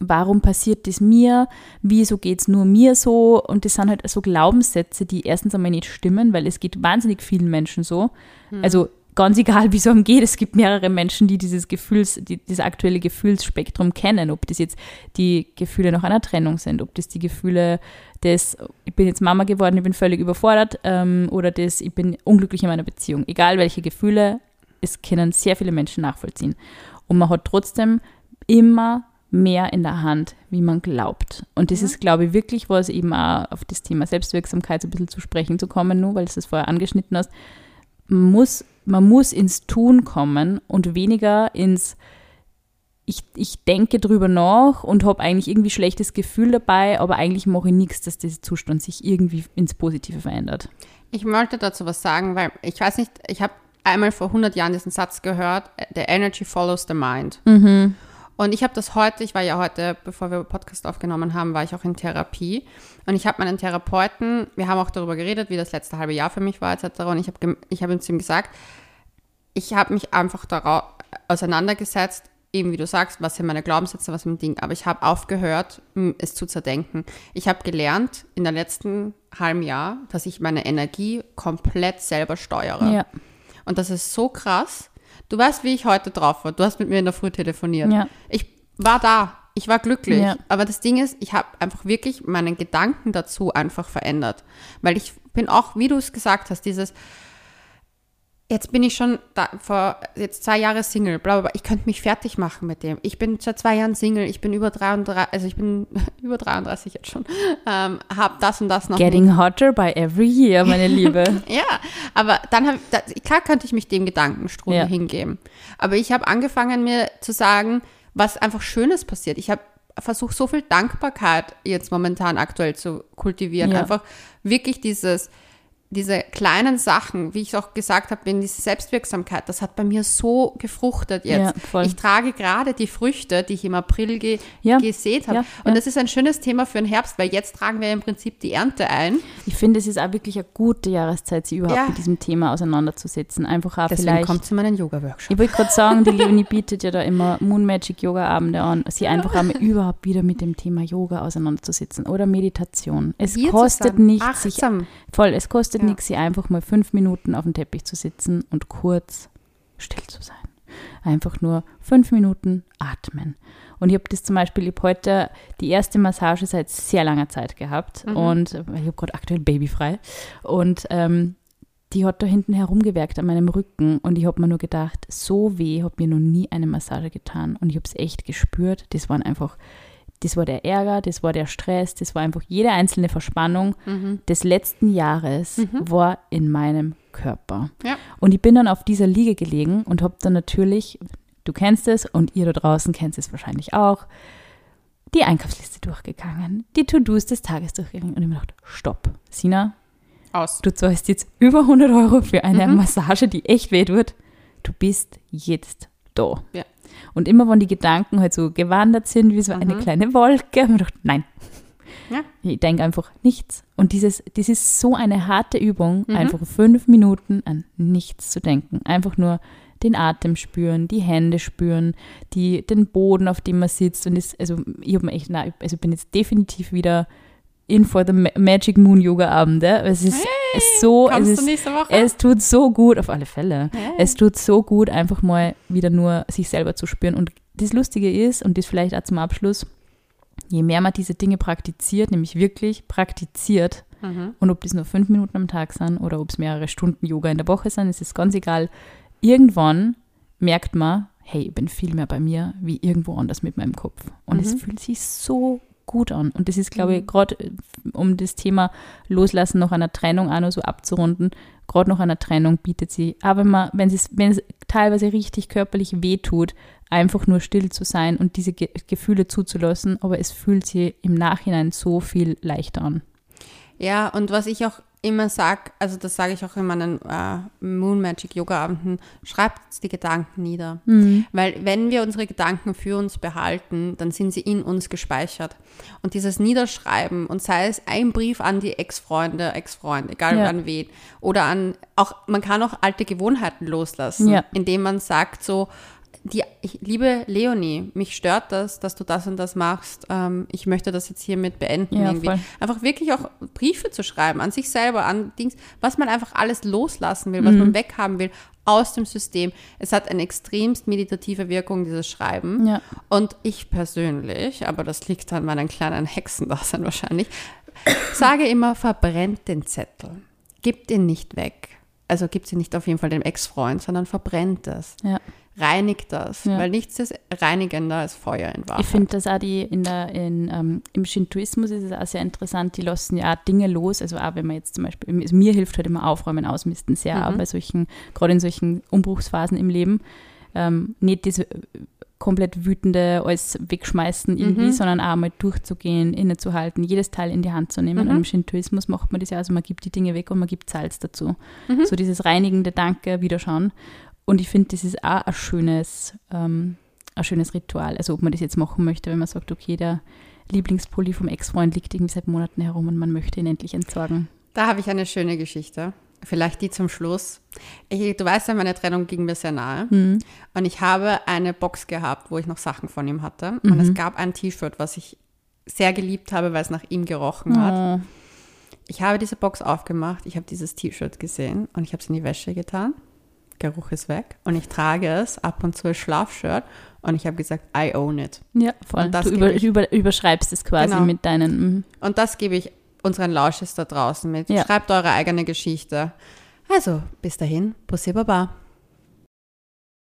warum passiert das mir, wieso geht es nur mir so und das sind halt so Glaubenssätze, die erstens einmal nicht stimmen, weil es geht wahnsinnig vielen Menschen so. Also ganz egal, [laughs] wie es einem geht, es gibt mehrere Menschen, die dieses Gefühls, die, dieses aktuelle Gefühlsspektrum kennen, ob das jetzt die Gefühle nach einer Trennung sind, ob das die Gefühle des, ich bin jetzt Mama geworden, ich bin völlig überfordert ähm, oder das, ich bin unglücklich in meiner Beziehung. Egal welche Gefühle, es können sehr viele Menschen nachvollziehen. Und man hat trotzdem immer mehr in der Hand, wie man glaubt. Und das ist, glaube ich, wirklich was, eben auch auf das Thema Selbstwirksamkeit so ein bisschen zu sprechen zu kommen, nur weil du es vorher angeschnitten hast. Man muss, man muss ins Tun kommen und weniger ins ich, ich denke drüber nach und habe eigentlich irgendwie schlechtes Gefühl dabei, aber eigentlich mache ich nichts, dass dieser Zustand sich irgendwie ins Positive verändert. Ich wollte dazu was sagen, weil ich weiß nicht, ich habe einmal vor 100 Jahren diesen Satz gehört, the energy follows the mind. Und ich habe das heute, ich war ja heute, bevor wir Podcast aufgenommen haben, war ich auch in Therapie. Und ich habe meinen Therapeuten, wir haben auch darüber geredet, wie das letzte halbe Jahr für mich war, etc. Und ich habe ich hab ihm zu ihm gesagt, ich habe mich einfach darauf auseinandergesetzt, eben wie du sagst, was sind meine Glaubenssätze, was sind Ding. Aber ich habe aufgehört, es zu zerdenken. Ich habe gelernt in der letzten halben Jahr, dass ich meine Energie komplett selber steuere. Ja. Und das ist so krass. Du weißt, wie ich heute drauf war. Du hast mit mir in der Früh telefoniert. Ja. Ich war da. Ich war glücklich. Ja. Aber das Ding ist, ich habe einfach wirklich meinen Gedanken dazu einfach verändert. Weil ich bin auch, wie du es gesagt hast, dieses, jetzt bin ich schon da, vor jetzt zwei Jahre Single, bla, bla, bla. Ich könnte mich fertig machen mit dem. Ich bin seit zwei Jahren Single, ich bin über 33, also ich bin [laughs] über 33 jetzt schon, ähm, habe das und das noch Getting hotter by every year, meine [laughs] Liebe. ja, aber dann habe da, klar könnte ich mich dem Gedankenstrudel Ja. hingeben. Aber ich habe angefangen, mir zu sagen, was einfach Schönes passiert. Ich habe versucht, so viel Dankbarkeit jetzt momentan aktuell zu kultivieren. Ja. Einfach wirklich dieses, diese kleinen Sachen, wie ich auch gesagt habe, in diese Selbstwirksamkeit, das hat bei mir so gefruchtet jetzt. Ja. Ich trage gerade die Früchte, die ich im April ge Ja, gesät habe. ja, Und das ist ein schönes Thema für den Herbst, weil jetzt tragen wir im Prinzip die Ernte ein. Ich finde, es ist auch wirklich eine gute Jahreszeit, sich überhaupt mit diesem Thema auseinanderzusetzen. Einfach auch Deswegen vielleicht. kommt zu meinen Yoga-Workshop. Ich wollte gerade sagen, die Leonie bietet ja da immer Moon Magic Yoga Abende an, sie einfach einmal überhaupt wieder mit dem Thema Yoga auseinanderzusetzen oder Meditation. Es Hier kostet nichts, sich achtsam. voll, es kostet Ja. nichts, sie einfach mal fünf Minuten auf dem Teppich zu sitzen und kurz still zu sein. Einfach nur fünf Minuten atmen. Und ich habe das zum Beispiel, ich habe heute die erste Massage seit sehr langer Zeit gehabt Mhm. und ich habe gerade aktuell babyfrei und ähm, die hat da hinten herumgewerkt an meinem Rücken und ich habe mir nur gedacht, so weh hat mir noch nie eine Massage getan und ich habe es echt gespürt. Das waren einfach, das war der Ärger, das war der Stress, das war einfach jede einzelne Verspannung Mhm. des letzten Jahres Mhm. war in meinem Körper. Ja. Und ich bin dann auf dieser Liege gelegen und habe dann natürlich, du kennst es und ihr da draußen kennt es wahrscheinlich auch, die Einkaufsliste durchgegangen, die To-Dos des Tages durchgegangen und ich mir gedacht, stopp, Sina, Aus. du zahlst jetzt über 100 Euro für eine Mhm. Massage, die echt weh tut. Du bist jetzt da. Ja. Und immer wenn die Gedanken halt so gewandert sind, wie so eine Mhm. kleine Wolke, habe ich mir gedacht, nein. Ja. Ich denke einfach nichts. Und dieses, das ist so eine harte Übung, Mhm. einfach fünf Minuten an nichts zu denken. Einfach nur den Atem spüren, die Hände spüren, die, den Boden, auf dem man sitzt. Und das, also ich habe echt, nein, also bin jetzt definitiv wieder in for the Ma- Magic Moon Yoga Abende. Es ist es ist so, es, Kommst ist, du nächste Woche? es tut so gut, auf alle Fälle. Hey. Es tut so gut, einfach mal wieder nur sich selber zu spüren. Und das Lustige ist, und das vielleicht auch zum Abschluss, je mehr man diese Dinge praktiziert, nämlich wirklich praktiziert, Mhm. und ob das nur fünf Minuten am Tag sind oder ob es mehrere Stunden Yoga in der Woche sind, es ist ganz egal. Irgendwann merkt man, hey, ich bin viel mehr bei mir wie irgendwo anders mit meinem Kopf. Und es Mhm. fühlt sich so gut an. Und das ist, glaube ich, Mhm. gerade äh, um das Thema Loslassen nach einer Trennung auch noch so abzurunden, gerade nach einer Trennung bietet sie, aber wenn man, wenn es, wenn es teilweise richtig körperlich wehtut, einfach nur still zu sein und diese Ge Gefühle zuzulassen, aber es fühlt sich im Nachhinein so viel leichter an. Ja, und was ich auch immer sage, also das sage ich auch in meinen äh, Moon Magic Yoga Abenden, schreibt die Gedanken nieder. Weil wenn wir unsere Gedanken für uns behalten, dann sind sie in uns gespeichert. Und dieses Niederschreiben und sei es ein Brief an die Ex-Freunde, Ex-Freund, egal Ja. an wen, oder an auch, man kann auch alte Gewohnheiten loslassen, Ja. indem man sagt so, die, ich, liebe Leonie, mich stört das, dass du das und das machst. Ähm, ich möchte das jetzt hiermit beenden. Ja, irgendwie. voll. Einfach wirklich auch Briefe zu schreiben an sich selber, an Dings, was man einfach alles loslassen will, was Mhm. man weghaben will aus dem System. Es hat eine extremst meditative Wirkung, dieses Schreiben. Ja. Und ich persönlich, aber das liegt an meinen kleinen Hexendasein wahrscheinlich, sage immer, verbrennt den Zettel. Gebt ihn nicht weg. Also gibt sie nicht auf jeden Fall dem Ex-Freund, sondern verbrennt es. Ja. Reinigt das, Ja. weil nichts ist reinigender als Feuer in Wahrheit. Ich finde das auch die in der, in, ähm, im Shintoismus ist es auch sehr interessant, die lassen ja auch Dinge los. Also auch wenn man jetzt zum Beispiel, also mir hilft halt immer Aufräumen, Ausmisten sehr, Mhm. auch bei solchen, gerade in solchen Umbruchsphasen im Leben. Ähm, nicht diese äh, komplett wütende alles wegschmeißen irgendwie, Mhm. sondern auch mal durchzugehen, innezuhalten, jedes Teil in die Hand zu nehmen. Mhm. Und im Shintoismus macht man das ja, also man gibt die Dinge weg und man gibt Salz dazu. Mhm. So dieses reinigende Danke, Wiederschauen. Und ich finde, das ist auch ein schönes, ähm, ein schönes Ritual. Also ob man das jetzt machen möchte, wenn man sagt, okay, der Lieblingspulli vom Ex-Freund liegt irgendwie seit Monaten herum und man möchte ihn endlich entsorgen. Da habe ich eine schöne Geschichte. Vielleicht die zum Schluss. Ich, du weißt ja, meine Trennung ging mir sehr nahe. Mhm. Und ich habe eine Box gehabt, wo ich noch Sachen von ihm hatte. Und Mhm. es gab ein T-Shirt, was ich sehr geliebt habe, weil es nach ihm gerochen hat. Oh. Ich habe diese Box aufgemacht, ich habe dieses T-Shirt gesehen und ich habe es in die Wäsche getan. Geruch ist weg. Und ich trage es ab und zu als Schlafshirt. Und ich habe gesagt, I own it. Ja, voll. Und das Du über, ich- über, überschreibst es quasi Genau. mit deinen. mhm. Und das gebe ich unseren Lausches da draußen mit. Ja. Schreibt eure eigene Geschichte. Also, bis dahin, Pussy Baba.